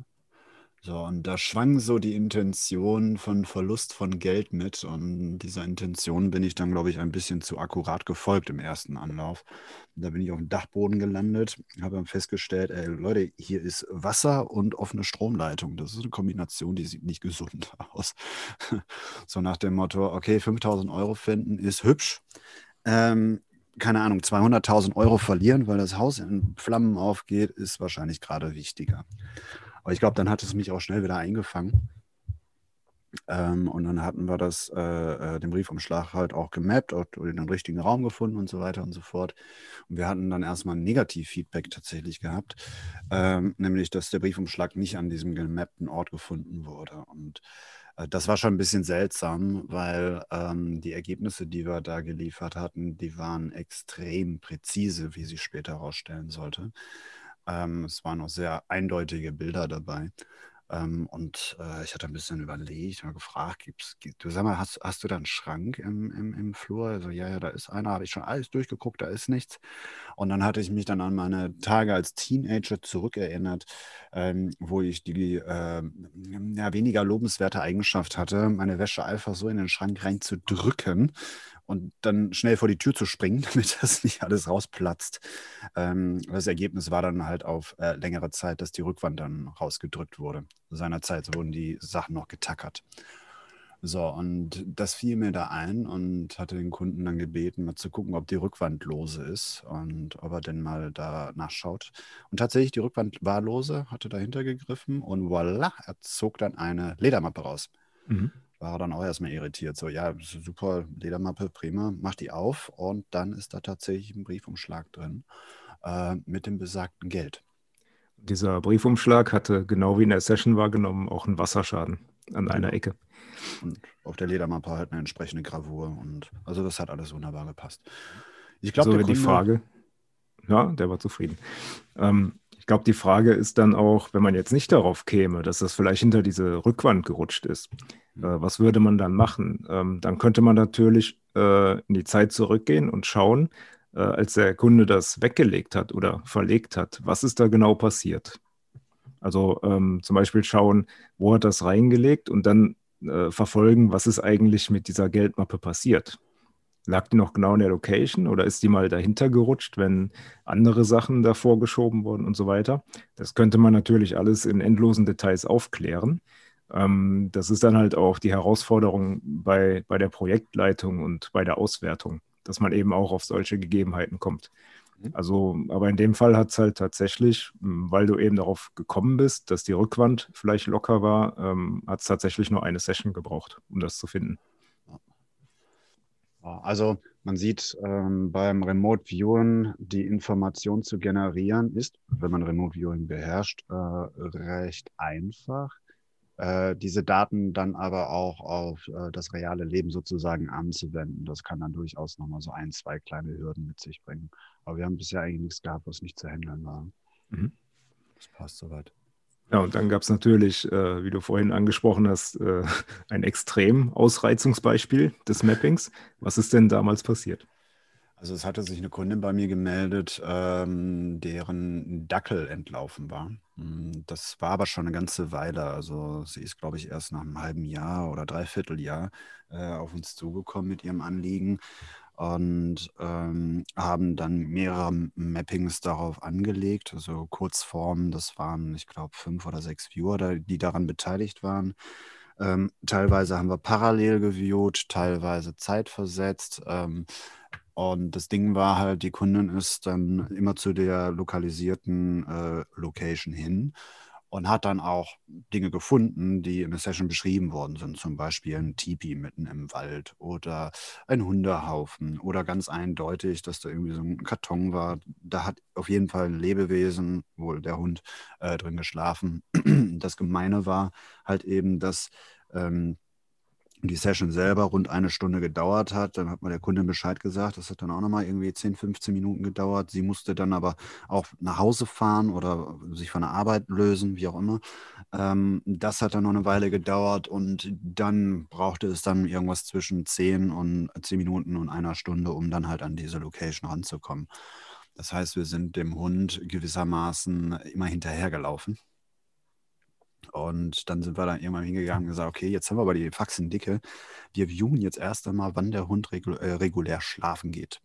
So, und da schwang so die Intention von Verlust von Geld mit. Und dieser Intention bin ich dann, glaube ich, ein bisschen zu akkurat gefolgt im ersten Anlauf. Da bin ich auf dem Dachboden gelandet, habe dann festgestellt, ey, Leute, hier ist Wasser und offene Stromleitung. Das ist eine Kombination, die sieht nicht gesund aus. so nach dem Motto, okay, 5000 Euro finden ist hübsch. Ähm, keine Ahnung, 200.000 Euro verlieren, weil das Haus in Flammen aufgeht, ist wahrscheinlich gerade wichtiger. Aber ich glaube, dann hat es mich auch schnell wieder eingefangen. Ähm, und dann hatten wir das, äh, äh, den Briefumschlag halt auch gemappt und den richtigen Raum gefunden und so weiter und so fort. Und wir hatten dann erstmal ein Negativ-Feedback tatsächlich gehabt, ähm, nämlich, dass der Briefumschlag nicht an diesem gemappten Ort gefunden wurde. Und äh, das war schon ein bisschen seltsam, weil ähm, die Ergebnisse, die wir da geliefert hatten, die waren extrem präzise, wie sich später herausstellen sollte. Ähm, es waren auch sehr eindeutige Bilder dabei. Ähm, und äh, ich hatte ein bisschen überlegt, mal gefragt, gibt's, gibt, du sag mal, hast, hast du da einen Schrank im, im, im Flur? Also ja, ja, da ist einer, habe ich schon alles durchgeguckt, da ist nichts. Und dann hatte ich mich dann an meine Tage als Teenager zurückerinnert, ähm, wo ich die äh, ja, weniger lobenswerte Eigenschaft hatte, meine Wäsche einfach so in den Schrank reinzudrücken und dann schnell vor die Tür zu springen, damit das nicht alles rausplatzt. Ähm, das Ergebnis war dann halt auf äh, längere Zeit, dass die Rückwand dann rausgedrückt wurde. Seinerzeit wurden die Sachen noch getackert. So, und das fiel mir da ein und hatte den Kunden dann gebeten, mal zu gucken, ob die Rückwand lose ist und ob er denn mal da nachschaut. Und tatsächlich, die Rückwand war lose, hatte dahinter gegriffen und voilà, er zog dann eine Ledermappe raus. Mhm war er dann auch erstmal irritiert. So, ja, super Ledermappe, prima, mach die auf und dann ist da tatsächlich ein Briefumschlag drin äh, mit dem besagten Geld. Dieser Briefumschlag hatte genau wie in der Session wahrgenommen auch einen Wasserschaden an einer genau. Ecke. Und auf der Ledermappe halt eine entsprechende Gravur und also das hat alles wunderbar gepasst. Ich glaube, so die Frage, ja, der war zufrieden. Ähm, ich glaube, die Frage ist dann auch, wenn man jetzt nicht darauf käme, dass das vielleicht hinter diese Rückwand gerutscht ist, äh, was würde man dann machen? Ähm, dann könnte man natürlich äh, in die Zeit zurückgehen und schauen, äh, als der Kunde das weggelegt hat oder verlegt hat, was ist da genau passiert? Also ähm, zum Beispiel schauen, wo hat das reingelegt und dann äh, verfolgen, was ist eigentlich mit dieser Geldmappe passiert. Lag die noch genau in der Location oder ist die mal dahinter gerutscht, wenn andere Sachen davor geschoben wurden und so weiter? Das könnte man natürlich alles in endlosen Details aufklären. Ähm, das ist dann halt auch die Herausforderung bei, bei der Projektleitung und bei der Auswertung, dass man eben auch auf solche Gegebenheiten kommt. Mhm. Also, aber in dem Fall hat es halt tatsächlich, weil du eben darauf gekommen bist, dass die Rückwand vielleicht locker war, ähm, hat es tatsächlich nur eine Session gebraucht, um das zu finden. Also man sieht ähm, beim Remote Viewing, die Information zu generieren ist, wenn man Remote Viewing beherrscht, äh, recht einfach äh, diese Daten dann aber auch auf äh, das reale Leben sozusagen anzuwenden. Das kann dann durchaus nochmal so ein, zwei kleine Hürden mit sich bringen. Aber wir haben bisher eigentlich nichts gehabt, was nicht zu handeln war. Mhm. Das passt soweit. Ja, und dann gab es natürlich, äh, wie du vorhin angesprochen hast, äh, ein extrem Ausreizungsbeispiel des Mappings. Was ist denn damals passiert? Also es hatte sich eine Kundin bei mir gemeldet, ähm, deren Dackel entlaufen war. Hm, das war aber schon eine ganze Weile. Also sie ist, glaube ich, erst nach einem halben Jahr oder Dreivierteljahr äh, auf uns zugekommen mit ihrem Anliegen und ähm, haben dann mehrere Mappings darauf angelegt, also Kurzformen. Das waren, ich glaube, fünf oder sechs Viewer, die daran beteiligt waren. Ähm, teilweise haben wir parallel geviewt, teilweise zeitversetzt. Ähm, und das Ding war halt, die Kundin ist dann immer zu der lokalisierten äh, Location hin und hat dann auch Dinge gefunden, die in der Session beschrieben worden sind. Zum Beispiel ein Tipi mitten im Wald oder ein Hundehaufen oder ganz eindeutig, dass da irgendwie so ein Karton war. Da hat auf jeden Fall ein Lebewesen, wohl der Hund, äh, drin geschlafen. Das Gemeine war halt eben, dass ähm, die Session selber rund eine Stunde gedauert hat. Dann hat mir der Kunde Bescheid gesagt. Das hat dann auch nochmal irgendwie 10, 15 Minuten gedauert. Sie musste dann aber auch nach Hause fahren oder sich von der Arbeit lösen, wie auch immer. Ähm, das hat dann noch eine Weile gedauert und dann brauchte es dann irgendwas zwischen 10 und 10 Minuten und einer Stunde, um dann halt an diese Location ranzukommen. Das heißt, wir sind dem Hund gewissermaßen immer hinterhergelaufen. Und dann sind wir dann irgendwann hingegangen und gesagt, okay, jetzt haben wir aber die Faxen dicke. Wir viewen jetzt erst einmal, wann der Hund regul äh, regulär schlafen geht.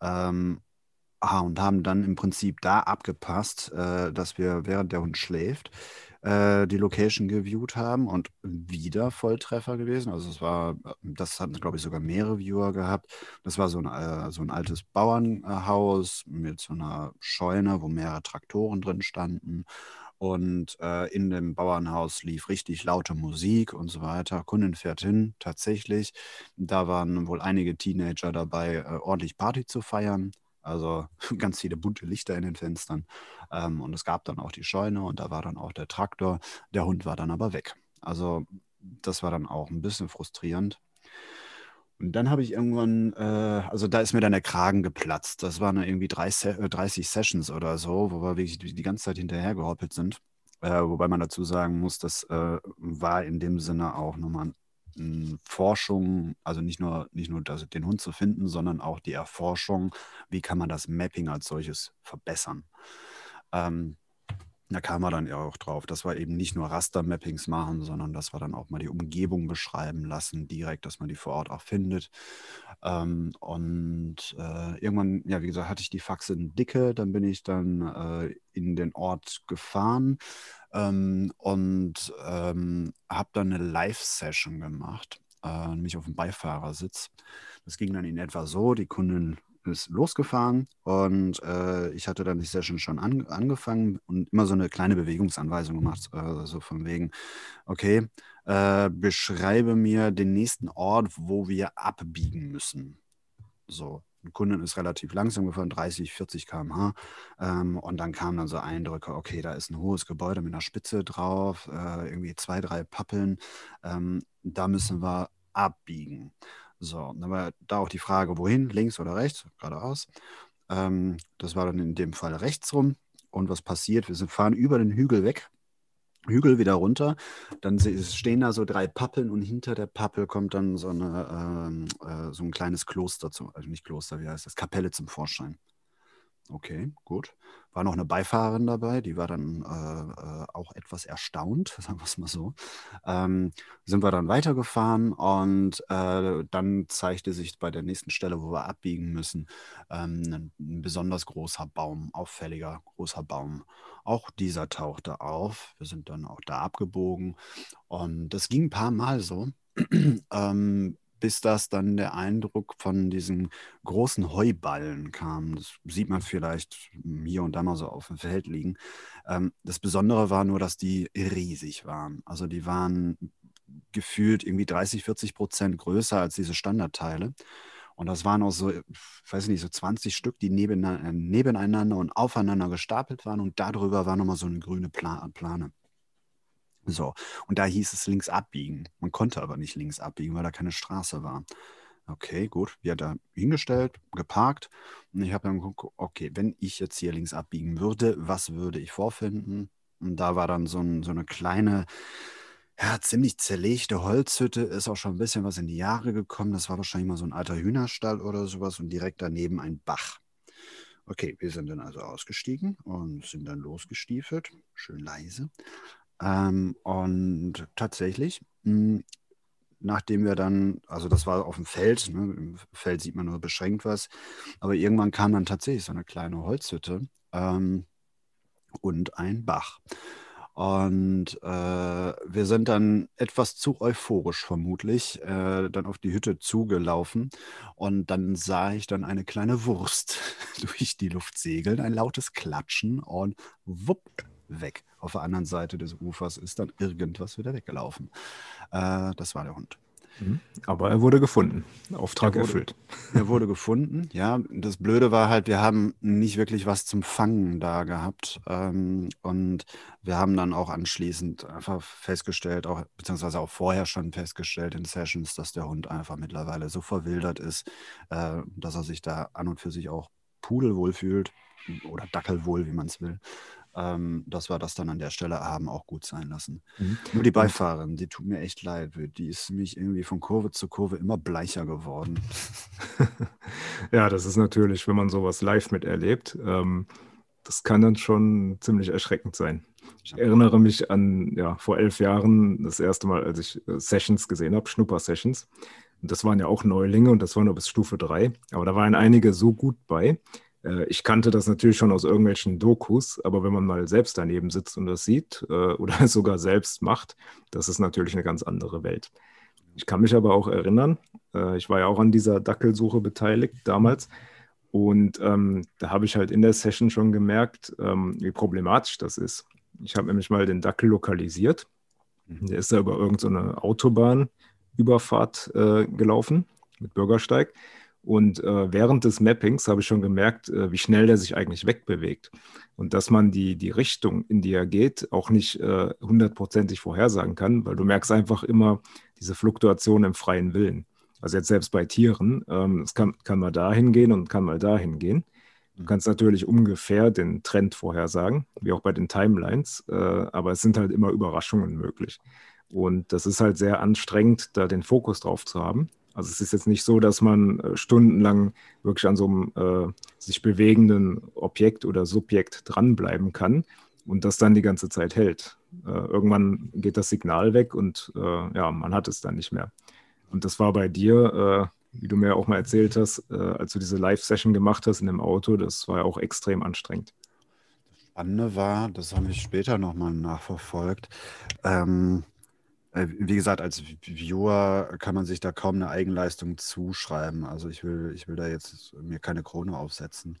Ähm, ah, und haben dann im Prinzip da abgepasst, äh, dass wir, während der Hund schläft, äh, die Location geviewt haben und wieder Volltreffer gewesen. Also es war, das hatten, glaube ich, sogar mehrere Viewer gehabt. Das war so ein, äh, so ein altes Bauernhaus mit so einer Scheune, wo mehrere Traktoren drin standen und äh, in dem Bauernhaus lief richtig laute Musik und so weiter. Kundin fährt hin, tatsächlich. Da waren wohl einige Teenager dabei, äh, ordentlich Party zu feiern. Also ganz viele bunte Lichter in den Fenstern. Ähm, und es gab dann auch die Scheune und da war dann auch der Traktor. Der Hund war dann aber weg. Also das war dann auch ein bisschen frustrierend. Und dann habe ich irgendwann, äh, also da ist mir dann der Kragen geplatzt. Das waren irgendwie 30, 30 äh, Sessions oder so, wo wir wirklich die ganze Zeit hinterhergehoppelt sind. Äh, wobei man dazu sagen muss, das äh, war in dem Sinne auch nochmal Forschung, also nicht nur, nicht nur das, den Hund zu finden, sondern auch die Erforschung, wie kann man das Mapping als solches verbessern. Ähm, da kam er dann ja auch drauf, dass wir eben nicht nur Raster-Mappings machen, sondern dass wir dann auch mal die Umgebung beschreiben lassen, direkt, dass man die vor Ort auch findet. Ähm, und äh, irgendwann, ja, wie gesagt, hatte ich die Faxe in Dicke, dann bin ich dann äh, in den Ort gefahren ähm, und ähm, habe dann eine Live-Session gemacht, äh, nämlich auf dem Beifahrersitz. Das ging dann in etwa so, die Kundin ist losgefahren und äh, ich hatte dann die Session schon an, angefangen und immer so eine kleine Bewegungsanweisung gemacht, äh, so von wegen, okay, äh, beschreibe mir den nächsten Ort, wo wir abbiegen müssen. So, ein Kunde ist relativ langsam gefahren, 30, 40 km/h. Ähm, und dann kamen dann so Eindrücke, okay, da ist ein hohes Gebäude mit einer Spitze drauf, äh, irgendwie zwei, drei Pappeln. Ähm, da müssen wir abbiegen. So, dann war da auch die Frage, wohin, links oder rechts, geradeaus. Ähm, das war dann in dem Fall rechts rum. Und was passiert? Wir sind, fahren über den Hügel weg, Hügel wieder runter. Dann stehen da so drei Pappeln und hinter der Pappel kommt dann so, eine, ähm, äh, so ein kleines Kloster, zum, also nicht Kloster, wie heißt das, Kapelle zum Vorschein. Okay, gut. War noch eine Beifahrerin dabei, die war dann äh, äh, auch etwas erstaunt, sagen wir es mal so. Ähm, sind wir dann weitergefahren und äh, dann zeigte sich bei der nächsten Stelle, wo wir abbiegen müssen, ähm, ein, besonders großer Baum, auffälliger großer Baum. Auch dieser tauchte auf. Wir sind dann auch da abgebogen und das ging ein paar Mal so. ähm, bis das dann der Eindruck von diesen großen Heuballen kam. Das sieht man vielleicht hier und da mal so auf dem Feld liegen. Ähm, das Besondere war nur, dass die riesig waren. Also die waren gefühlt irgendwie 30, 40 Prozent größer als diese Standardteile. Und das waren auch so, weiß ich nicht, so 20 Stück, die nebeneinander und aufeinander gestapelt waren. Und darüber war nochmal so eine grüne Plane. So, und da hieß es links abbiegen. Man konnte aber nicht links abbiegen, weil da keine Straße war. Okay, gut. Wir da hingestellt, geparkt. Und ich habe dann geguckt, okay, wenn ich jetzt hier links abbiegen würde, was würde ich vorfinden? Und da war dann so, ein, so eine kleine, ja, ziemlich zerlegte Holzhütte, ist auch schon ein bisschen was in die Jahre gekommen. Das war wahrscheinlich mal so ein alter Hühnerstall oder sowas und direkt daneben ein Bach. Okay, wir sind dann also ausgestiegen und sind dann losgestiefelt, schön leise. Ähm, und tatsächlich, mh, hm, nachdem wir dann, also das war auf dem Feld, ne, im Feld sieht man nur beschränkt was, aber irgendwann kam dann tatsächlich so eine kleine Holzhütte ähm, und ein Bach. Und äh, wir sind dann etwas zu euphorisch vermutlich äh, dann auf die Hütte zugelaufen. Und dann sah ich dann eine kleine Wurst durch die Luft segeln, ein lautes Klatschen und wupp, weg. Auf der anderen Seite des Ufers ist dann irgendwas wieder weggelaufen. Äh, das war der Hund. Mhm. Aber er wurde gefunden. Auftrag er wurde, erfüllt. Er wurde gefunden, ja. Das Blöde war halt, wir haben nicht wirklich was zum Fangen da gehabt. Ähm, und wir haben dann auch anschließend einfach festgestellt, auch, beziehungsweise auch vorher schon festgestellt in Sessions, dass der Hund einfach mittlerweile so verwildert ist, äh, dass er sich da an und für sich auch pudelwohl fühlt oder dackelwohl, wie man es will ähm, dass wir das dann an der Stelle haben auch gut sein lassen. Mhm. Nur die Beifahrerin, die tut mir echt leid. Die ist nämlich irgendwie von Kurve zu Kurve immer bleicher geworden. ja, das ist natürlich, wenn man sowas live miterlebt, ähm, das kann dann schon ziemlich erschreckend sein. Ich erinnere mich an, ja, vor elf Jahren, das erste Mal, als ich äh, Sessions gesehen habe, Schnupper-Sessions. Das waren ja auch Neulinge und das war nur bis Stufe 3. Aber da waren einige so gut bei, ich kannte das natürlich schon aus irgendwelchen Dokus, aber wenn man mal selbst daneben sitzt und das sieht äh, oder sogar selbst macht, das ist natürlich eine ganz andere Welt. Ich kann mich aber auch erinnern, äh, ich war ja auch an dieser Dackelsuche beteiligt damals. Und ähm, da habe ich halt in der Session schon gemerkt, ähm, wie problematisch das ist. Ich habe nämlich mal den Dackel lokalisiert. Mhm. Der ist da über irgendeine so Autobahnüberfahrt äh, gelaufen mit Bürgersteig. Und äh, während des Mappings habe ich schon gemerkt, äh, wie schnell der sich eigentlich wegbewegt. Und dass man die, die Richtung, in die er geht, auch nicht äh, hundertprozentig vorhersagen kann, weil du merkst einfach immer diese Fluktuation im freien Willen. Also jetzt selbst bei Tieren, ähm, es kann, kann mal dahin gehen und kann mal dahin gehen. Du kannst natürlich ungefähr den Trend vorhersagen, wie auch bei den Timelines, äh, aber es sind halt immer Überraschungen möglich. Und das ist halt sehr anstrengend, da den Fokus drauf zu haben. Also es ist jetzt nicht so, dass man äh, stundenlang wirklich an so einem äh, sich bewegenden Objekt oder Subjekt dranbleiben kann und das dann die ganze Zeit hält. Äh, irgendwann geht das Signal weg und äh, ja, man hat es dann nicht mehr. Und das war bei dir, äh, wie du mir auch mal erzählt hast, äh, als du diese Live-Session gemacht hast in dem Auto, das war ja auch extrem anstrengend. Das Spannende war, das habe ich später nochmal nachverfolgt. Ähm, äh, wie gesagt, als Viewer kann man sich da kaum eine Eigenleistung zuschreiben. Also ich will, ich will da jetzt mir keine Krone aufsetzen.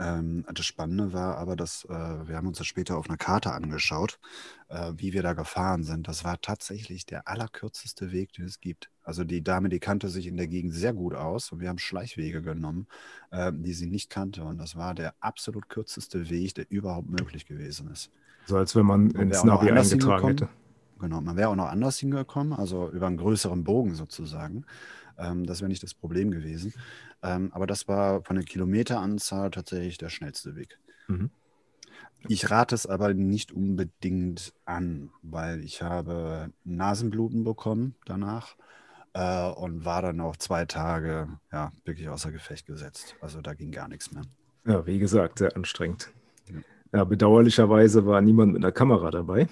Ähm, das Spannende war aber, dass äh, wir haben uns das später auf einer Karte angeschaut, äh, wie wir da gefahren sind. Das war tatsächlich der allerkürzeste Weg, den es gibt. Also die Dame, die kannte sich in der Gegend sehr gut aus und wir haben Schleichwege genommen, äh, die sie nicht kannte. Und das war der absolut kürzeste Weg, der überhaupt möglich gewesen ist. So als wenn man ins Navi eingetragen hätte. Genau, man wäre auch noch anders hingekommen, also über einen größeren Bogen sozusagen. Ähm, das wäre nicht das Problem gewesen. Ähm, aber das war von der Kilometeranzahl tatsächlich der schnellste Weg. Mhm. Ich rate es aber nicht unbedingt an, weil ich habe Nasenbluten bekommen danach äh, und war dann auch zwei Tage ja, wirklich außer Gefecht gesetzt. Also da ging gar nichts mehr. Ja, wie gesagt, sehr anstrengend. Ja. Ja, bedauerlicherweise war niemand mit einer Kamera dabei.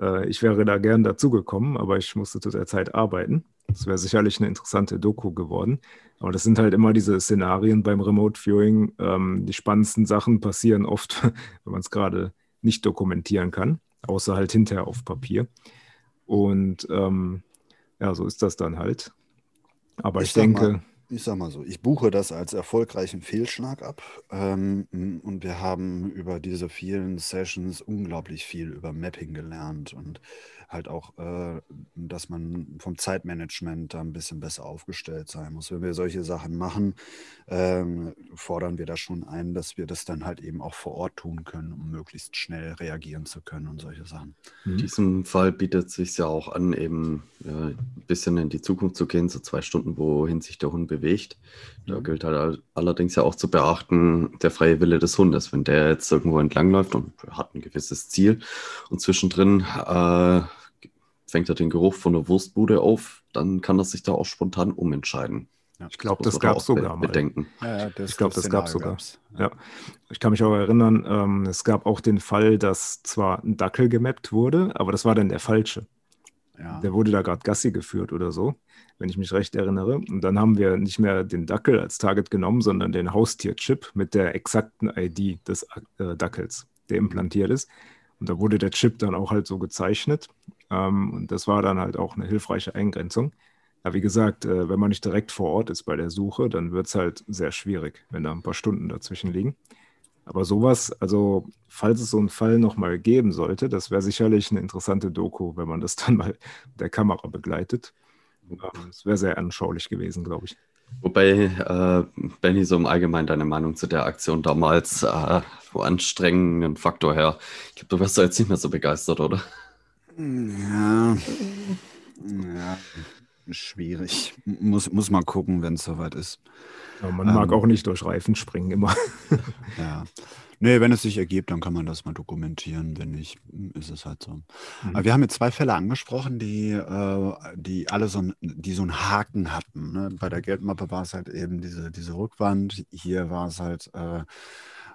Äh, ich wäre da gern dazugekommen, aber ich musste zu der Zeit arbeiten. Das wäre sicherlich eine interessante Doku geworden. Aber das sind halt immer diese Szenarien beim Remote Viewing. Ähm, die spannendsten Sachen passieren oft, wenn man es gerade nicht dokumentieren kann, außer halt hinterher auf Papier. Und ähm, ja, so ist das dann halt. Aber ich, ich denke. Ich sag mal so, ich buche das als erfolgreichen Fehlschlag ab. Ähm, und wir haben über diese vielen Sessions unglaublich viel über Mapping gelernt und halt auch, äh, dass man vom Zeitmanagement da ein bisschen besser aufgestellt sein muss. Wenn wir solche Sachen machen, ähm, fordern wir da schon ein, dass wir das dann halt eben auch vor Ort tun können, um möglichst schnell reagieren zu können und solche Sachen. In diesem Fall bietet es sich ja auch an, eben ja, ein bisschen in die Zukunft zu gehen, so zwei Stunden, wohin sich der Hund bewegt. Da mhm. gilt halt allerdings ja auch zu beachten, der freie Wille des Hundes. Wenn der jetzt irgendwo entlangläuft und hat ein gewisses Ziel und zwischendrin äh, fängt er den Geruch von der Wurstbude auf, dann kann er sich da auch spontan umentscheiden. Ja, ich glaube, das, das gab es sogar mal. Bedenken. Ja, ja, ich glaube, das gab es sogar. Ja. Ich kann mich auch erinnern, ähm, es gab auch den Fall, dass zwar ein Dackel gemappt wurde, aber das war dann der falsche. Der wurde da gerade Gassi geführt oder so, wenn ich mich recht erinnere. Und dann haben wir nicht mehr den Dackel als Target genommen, sondern den Haustierchip mit der exakten ID des äh, Dackels, der implantiert ist. Und da wurde der Chip dann auch halt so gezeichnet. Ähm, und das war dann halt auch eine hilfreiche Eingrenzung. Ja, wie gesagt, äh, wenn man nicht direkt vor Ort ist bei der Suche, dann wird es halt sehr schwierig, wenn da ein paar Stunden dazwischen liegen. Aber sowas, also falls es so einen Fall nochmal geben sollte, das wäre sicherlich eine interessante Doku, wenn man das dann mal mit der Kamera begleitet. Das wäre sehr anschaulich gewesen, glaube ich. Wobei, äh, Benny, so im Allgemeinen deine Meinung zu der Aktion damals, äh, wo anstrengenden Faktor her. Ich glaube, du wirst da jetzt nicht mehr so begeistert, oder? Ja. Ja. Schwierig. Muss, muss mal gucken, wenn es soweit ist. Ja, man ähm, mag auch nicht durch Reifen springen immer. ja. Nee, wenn es sich ergibt, dann kann man das mal dokumentieren. Wenn nicht, ist es halt so. Mhm. Aber wir haben jetzt zwei Fälle angesprochen, die, äh, die alle so, ein, die so einen Haken hatten. Ne? Bei der Geldmappe war es halt eben diese, diese Rückwand. Hier war es halt, äh,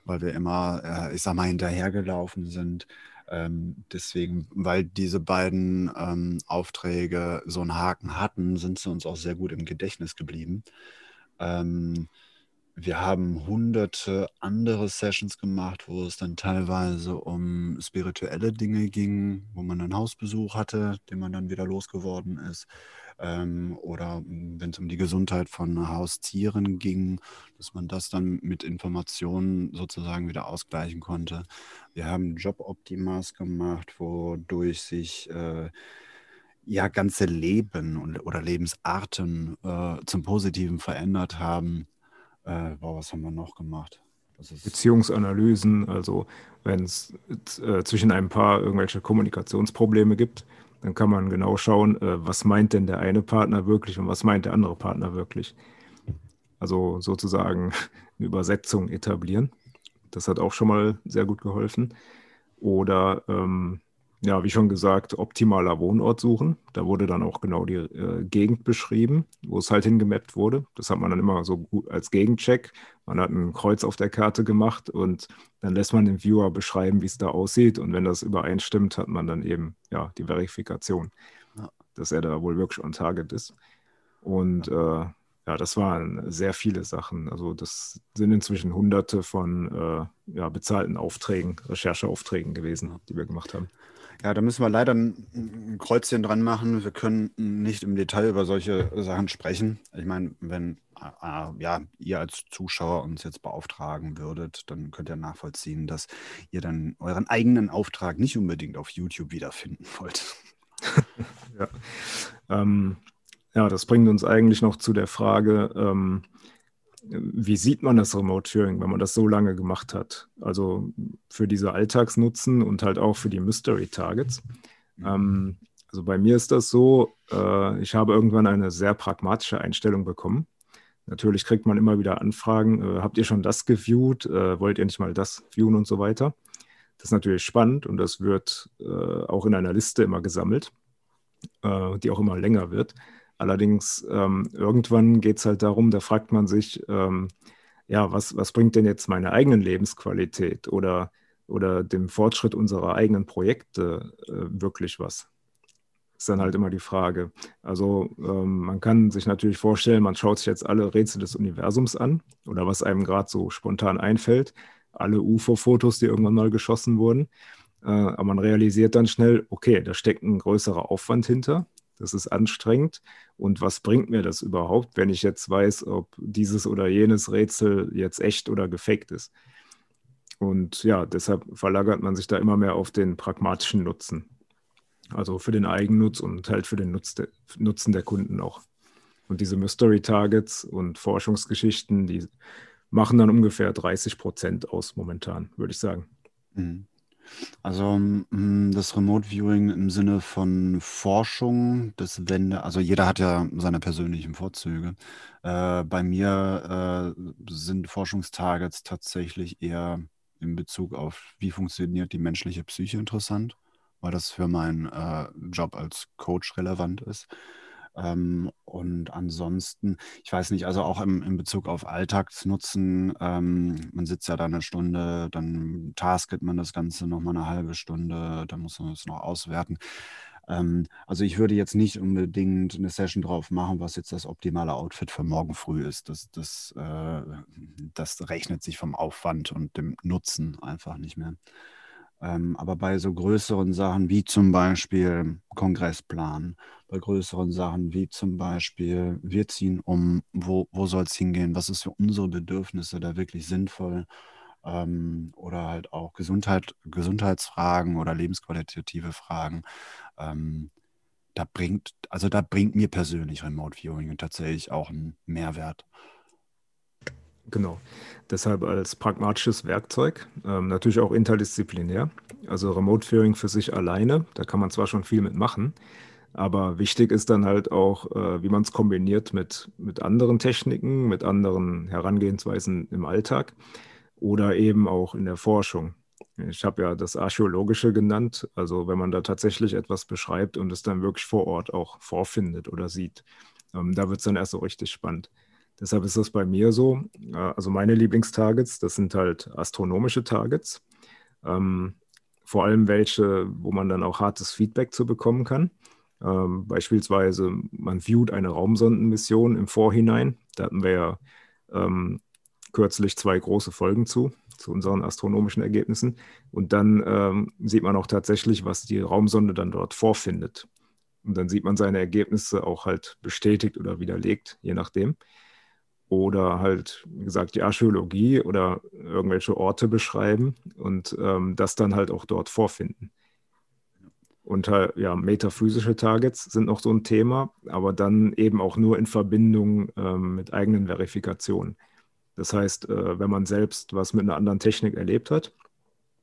weil wir immer, äh, ich sag mal, hinterhergelaufen sind. Ähm, deswegen, weil diese beiden ähm, Aufträge so einen Haken hatten, sind sie uns auch sehr gut im Gedächtnis geblieben. Ähm, wir haben hunderte andere Sessions gemacht, wo es dann teilweise um spirituelle Dinge ging, wo man einen Hausbesuch hatte, den man dann wieder losgeworden ist. Ähm, oder wenn es um die Gesundheit von Haustieren ging, dass man das dann mit Informationen sozusagen wieder ausgleichen konnte. Wir haben Job-Optimas gemacht, wodurch sich äh, ja ganze Leben und, oder Lebensarten äh, zum Positiven verändert haben. Äh, boah, was haben wir noch gemacht? Beziehungsanalysen, also wenn es äh, zwischen einem Paar irgendwelche Kommunikationsprobleme gibt, dann kann man genau schauen, äh, was meint denn der eine Partner wirklich und was meint der andere Partner wirklich. Also sozusagen eine Übersetzung etablieren. Das hat auch schon mal sehr gut geholfen. Oder ähm, ja, wie schon gesagt, optimaler Wohnort suchen. Da wurde dann auch genau die äh, Gegend beschrieben, wo es halt hingemappt wurde. Das hat man dann immer so gut als Gegencheck. Man hat ein Kreuz auf der Karte gemacht und dann lässt man den Viewer beschreiben, wie es da aussieht. Und wenn das übereinstimmt, hat man dann eben ja die Verifikation, ja. dass er da wohl wirklich on target ist. Und ja. äh, ja, das waren sehr viele Sachen. Also das sind inzwischen hunderte von äh, ja, bezahlten Aufträgen, Rechercheaufträgen gewesen, die wir gemacht haben. Ja, da müssen wir leider ein Kreuzchen dran machen. Wir können nicht im Detail über solche Sachen sprechen. Ich meine, wenn äh, ja, ihr als Zuschauer uns jetzt beauftragen würdet, dann könnt ihr nachvollziehen, dass ihr dann euren eigenen Auftrag nicht unbedingt auf YouTube wiederfinden wollt. ja. Ähm, ja, das bringt uns eigentlich noch zu der Frage, ähm, wie sieht man das Remote Viewing, wenn man das so lange gemacht hat? Also für diese Alltagsnutzen und halt auch für die Mystery Targets. Mhm. Ähm, also bei mir ist das so, äh, ich habe irgendwann eine sehr pragmatische Einstellung bekommen. Natürlich kriegt man immer wieder Anfragen, äh, habt ihr schon das geviewt, äh, wollt ihr nicht mal das viewen und so weiter. Das ist natürlich spannend und das wird äh, auch in einer Liste immer gesammelt, äh, die auch immer länger wird. Allerdings ähm, irgendwann geht es halt darum, da fragt man sich, ähm, ja, was, was bringt denn jetzt meine eigenen Lebensqualität oder, oder dem Fortschritt unserer eigenen Projekte äh, wirklich was? Ist dann halt immer die Frage. Also ähm, man kann sich natürlich vorstellen, man schaut sich jetzt alle Rätsel des Universums an oder was einem gerade so spontan einfällt, alle UFO-Fotos, die irgendwann mal geschossen wurden. Äh, aber man realisiert dann schnell, okay, da steckt ein größerer Aufwand hinter das ist anstrengend. Und was bringt mir das überhaupt, wenn ich jetzt weiß, ob dieses oder jenes Rätsel jetzt echt oder gefaked ist? Und ja, deshalb verlagert man sich da immer mehr auf den pragmatischen Nutzen. Also für den Eigennutz und halt für den Nutz de, Nutzen der Kunden auch. Und diese Mystery Targets und Forschungsgeschichten, die machen dann ungefähr 30 Prozent aus momentan, würde ich sagen. Mhm. Also mm, das Remote Viewing im Sinne von Forschung, das Wende, also jeder hat ja seine persönlichen Vorzüge. Äh, bei mir äh, sind Forschungstargets tatsächlich eher in Bezug auf, wie funktioniert die menschliche Psyche interessant, weil das für meinen äh, Job als Coach relevant ist. Ähm, und ansonsten, ich weiß nicht, also auch im, in Bezug auf Alltagsnutzen, ähm, man sitzt ja da eine Stunde, dann tasket man das Ganze nochmal eine halbe Stunde, dann muss man es noch auswerten. Ähm, also ich würde jetzt nicht unbedingt eine Session drauf machen, was jetzt das optimale Outfit für morgen früh ist. Das, das, äh, das rechnet sich vom Aufwand und dem Nutzen einfach nicht mehr. Ähm, aber bei so größeren Sachen wie zum Beispiel Kongressplan, bei größeren Sachen wie zum Beispiel, wir ziehen um, wo, wo soll es hingehen, was ist für unsere Bedürfnisse da wirklich sinnvoll ähm, oder halt auch Gesundheit, Gesundheitsfragen oder lebensqualitative Fragen. Ähm, da bringt, also da bringt mir persönlich Remote Viewing tatsächlich auch einen Mehrwert. Genau. Deshalb als pragmatisches Werkzeug, ähm, natürlich auch interdisziplinär. Also Remote Viewing für sich alleine, da kann man zwar schon viel mitmachen, aber wichtig ist dann halt auch, äh, wie man es kombiniert mit, mit anderen Techniken, mit anderen Herangehensweisen im Alltag oder eben auch in der Forschung. Ich habe ja das Archäologische genannt, also wenn man da tatsächlich etwas beschreibt und es dann wirklich vor Ort auch vorfindet oder sieht. Ähm, da wird es dann erst so richtig spannend. Deshalb ist das bei mir so. Also meine Lieblingstargets, das sind halt astronomische Targets. Ähm, vor allem welche, wo man dann auch hartes Feedback zu bekommen kann. Ähm, beispielsweise, man viewt eine Raumsondenmission im Vorhinein. Da hatten wir ja ähm, kürzlich zwei große Folgen zu, zu unseren astronomischen Ergebnissen. Und dann ähm, sieht man auch tatsächlich, was die Raumsonde dann dort vorfindet. Und dann sieht man seine Ergebnisse auch halt bestätigt oder widerlegt, je nachdem oder halt, wie gesagt, die Archäologie oder irgendwelche Orte beschreiben und ähm, das dann halt auch dort vorfinden. Und ja, metaphysische Targets sind noch so ein Thema, aber dann eben auch nur in Verbindung ähm, mit eigenen Verifikationen. Das heißt, äh, wenn man selbst was mit einer anderen Technik erlebt hat,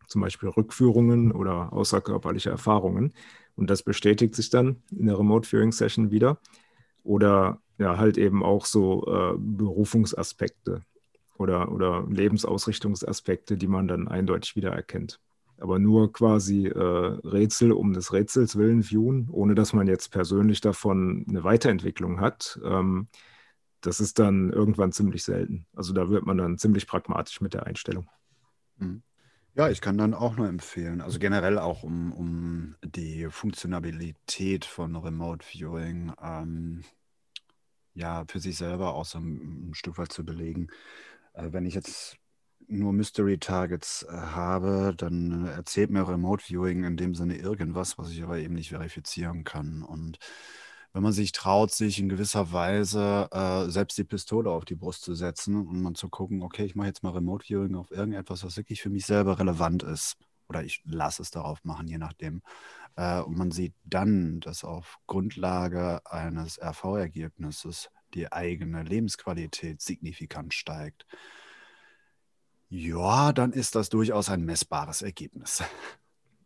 zum Beispiel Rückführungen oder außerkörperliche Erfahrungen, und das bestätigt sich dann in der Remote Viewing Session wieder, oder ja, halt eben auch so äh, Berufungsaspekte oder, oder Lebensausrichtungsaspekte, die man dann eindeutig wiedererkennt. Aber nur quasi äh, Rätsel um des Rätsels willen viewen, ohne dass man jetzt persönlich davon eine Weiterentwicklung hat. Ähm, das ist dann irgendwann ziemlich selten. Also da wird man dann ziemlich pragmatisch mit der Einstellung. Mhm. Ja, ich kann dann auch nur empfehlen, also generell auch um, um die Funktionalität von Remote Viewing. Ähm, ja, für sich selber auch so ein, ein Stück weit zu belegen. Äh, wenn ich jetzt nur Mystery Targets äh, habe, dann erzählt mir Remote Viewing in dem Sinne irgendwas, was ich aber eben nicht verifizieren kann. Und wenn man sich traut, sich in gewisser Weise äh, selbst die Pistole auf die Brust zu setzen und man zu gucken, okay, ich mache jetzt mal Remote Viewing auf irgendetwas, was wirklich für mich selber relevant ist. Oder ich lasse es darauf machen, je nachdem. Äh, und man sieht dann, dass auf Grundlage eines RV-Ergebnisses die eigene Lebensqualität signifikant steigt. Ja, dann ist das durchaus ein messbares Ergebnis.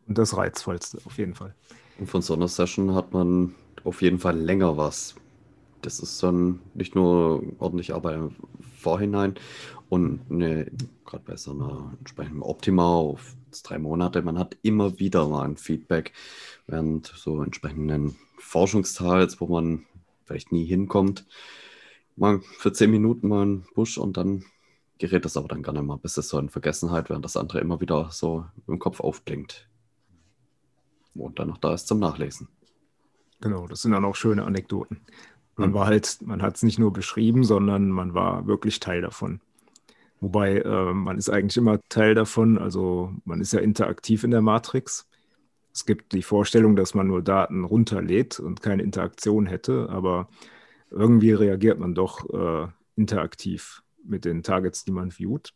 Und das Reizvollste, auf jeden Fall. Und von so einer Session hat man auf jeden Fall länger was. Das ist dann nicht nur ordentlich Arbeit im Vorhinein und ne, gerade bei so einer entsprechenden Optima auf drei Monate, man hat immer wieder mal ein Feedback während so entsprechenden Forschungsteils, wo man vielleicht nie hinkommt. Mal für zehn Minuten mal einen Busch und dann gerät das aber dann gerne mal, bis es so in Vergessenheit, während das andere immer wieder so im Kopf aufblinkt. Und dann noch da ist zum Nachlesen. Genau, das sind dann auch schöne Anekdoten. Man hm. war halt, man hat es nicht nur beschrieben, sondern man war wirklich Teil davon. Wobei äh, man ist eigentlich immer Teil davon, also man ist ja interaktiv in der Matrix. Es gibt die Vorstellung, dass man nur Daten runterlädt und keine Interaktion hätte, aber irgendwie reagiert man doch äh, interaktiv mit den Targets, die man viewt.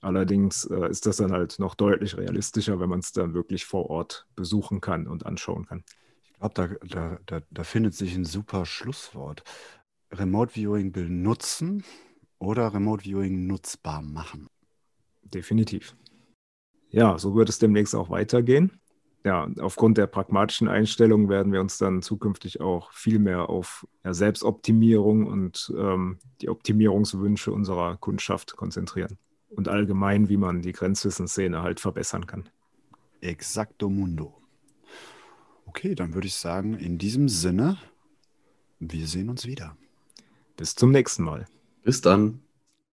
Allerdings äh, ist das dann halt noch deutlich realistischer, wenn man es dann wirklich vor Ort besuchen kann und anschauen kann. Ich glaube, da, da, da, da findet sich ein super Schlusswort. Remote Viewing benutzen oder Remote Viewing nutzbar machen. Definitiv. Ja, so wird es demnächst auch weitergehen. Ja, aufgrund der pragmatischen Einstellung werden wir uns dann zukünftig auch viel mehr auf ja, Selbstoptimierung und ähm, die Optimierungswünsche unserer Kundschaft konzentrieren. Und allgemein, wie man die Grenzwissenszene halt verbessern kann. Exacto mundo. Okay, dann würde ich sagen, in diesem Sinne, wir sehen uns wieder. Bis zum nächsten Mal. Bis dann.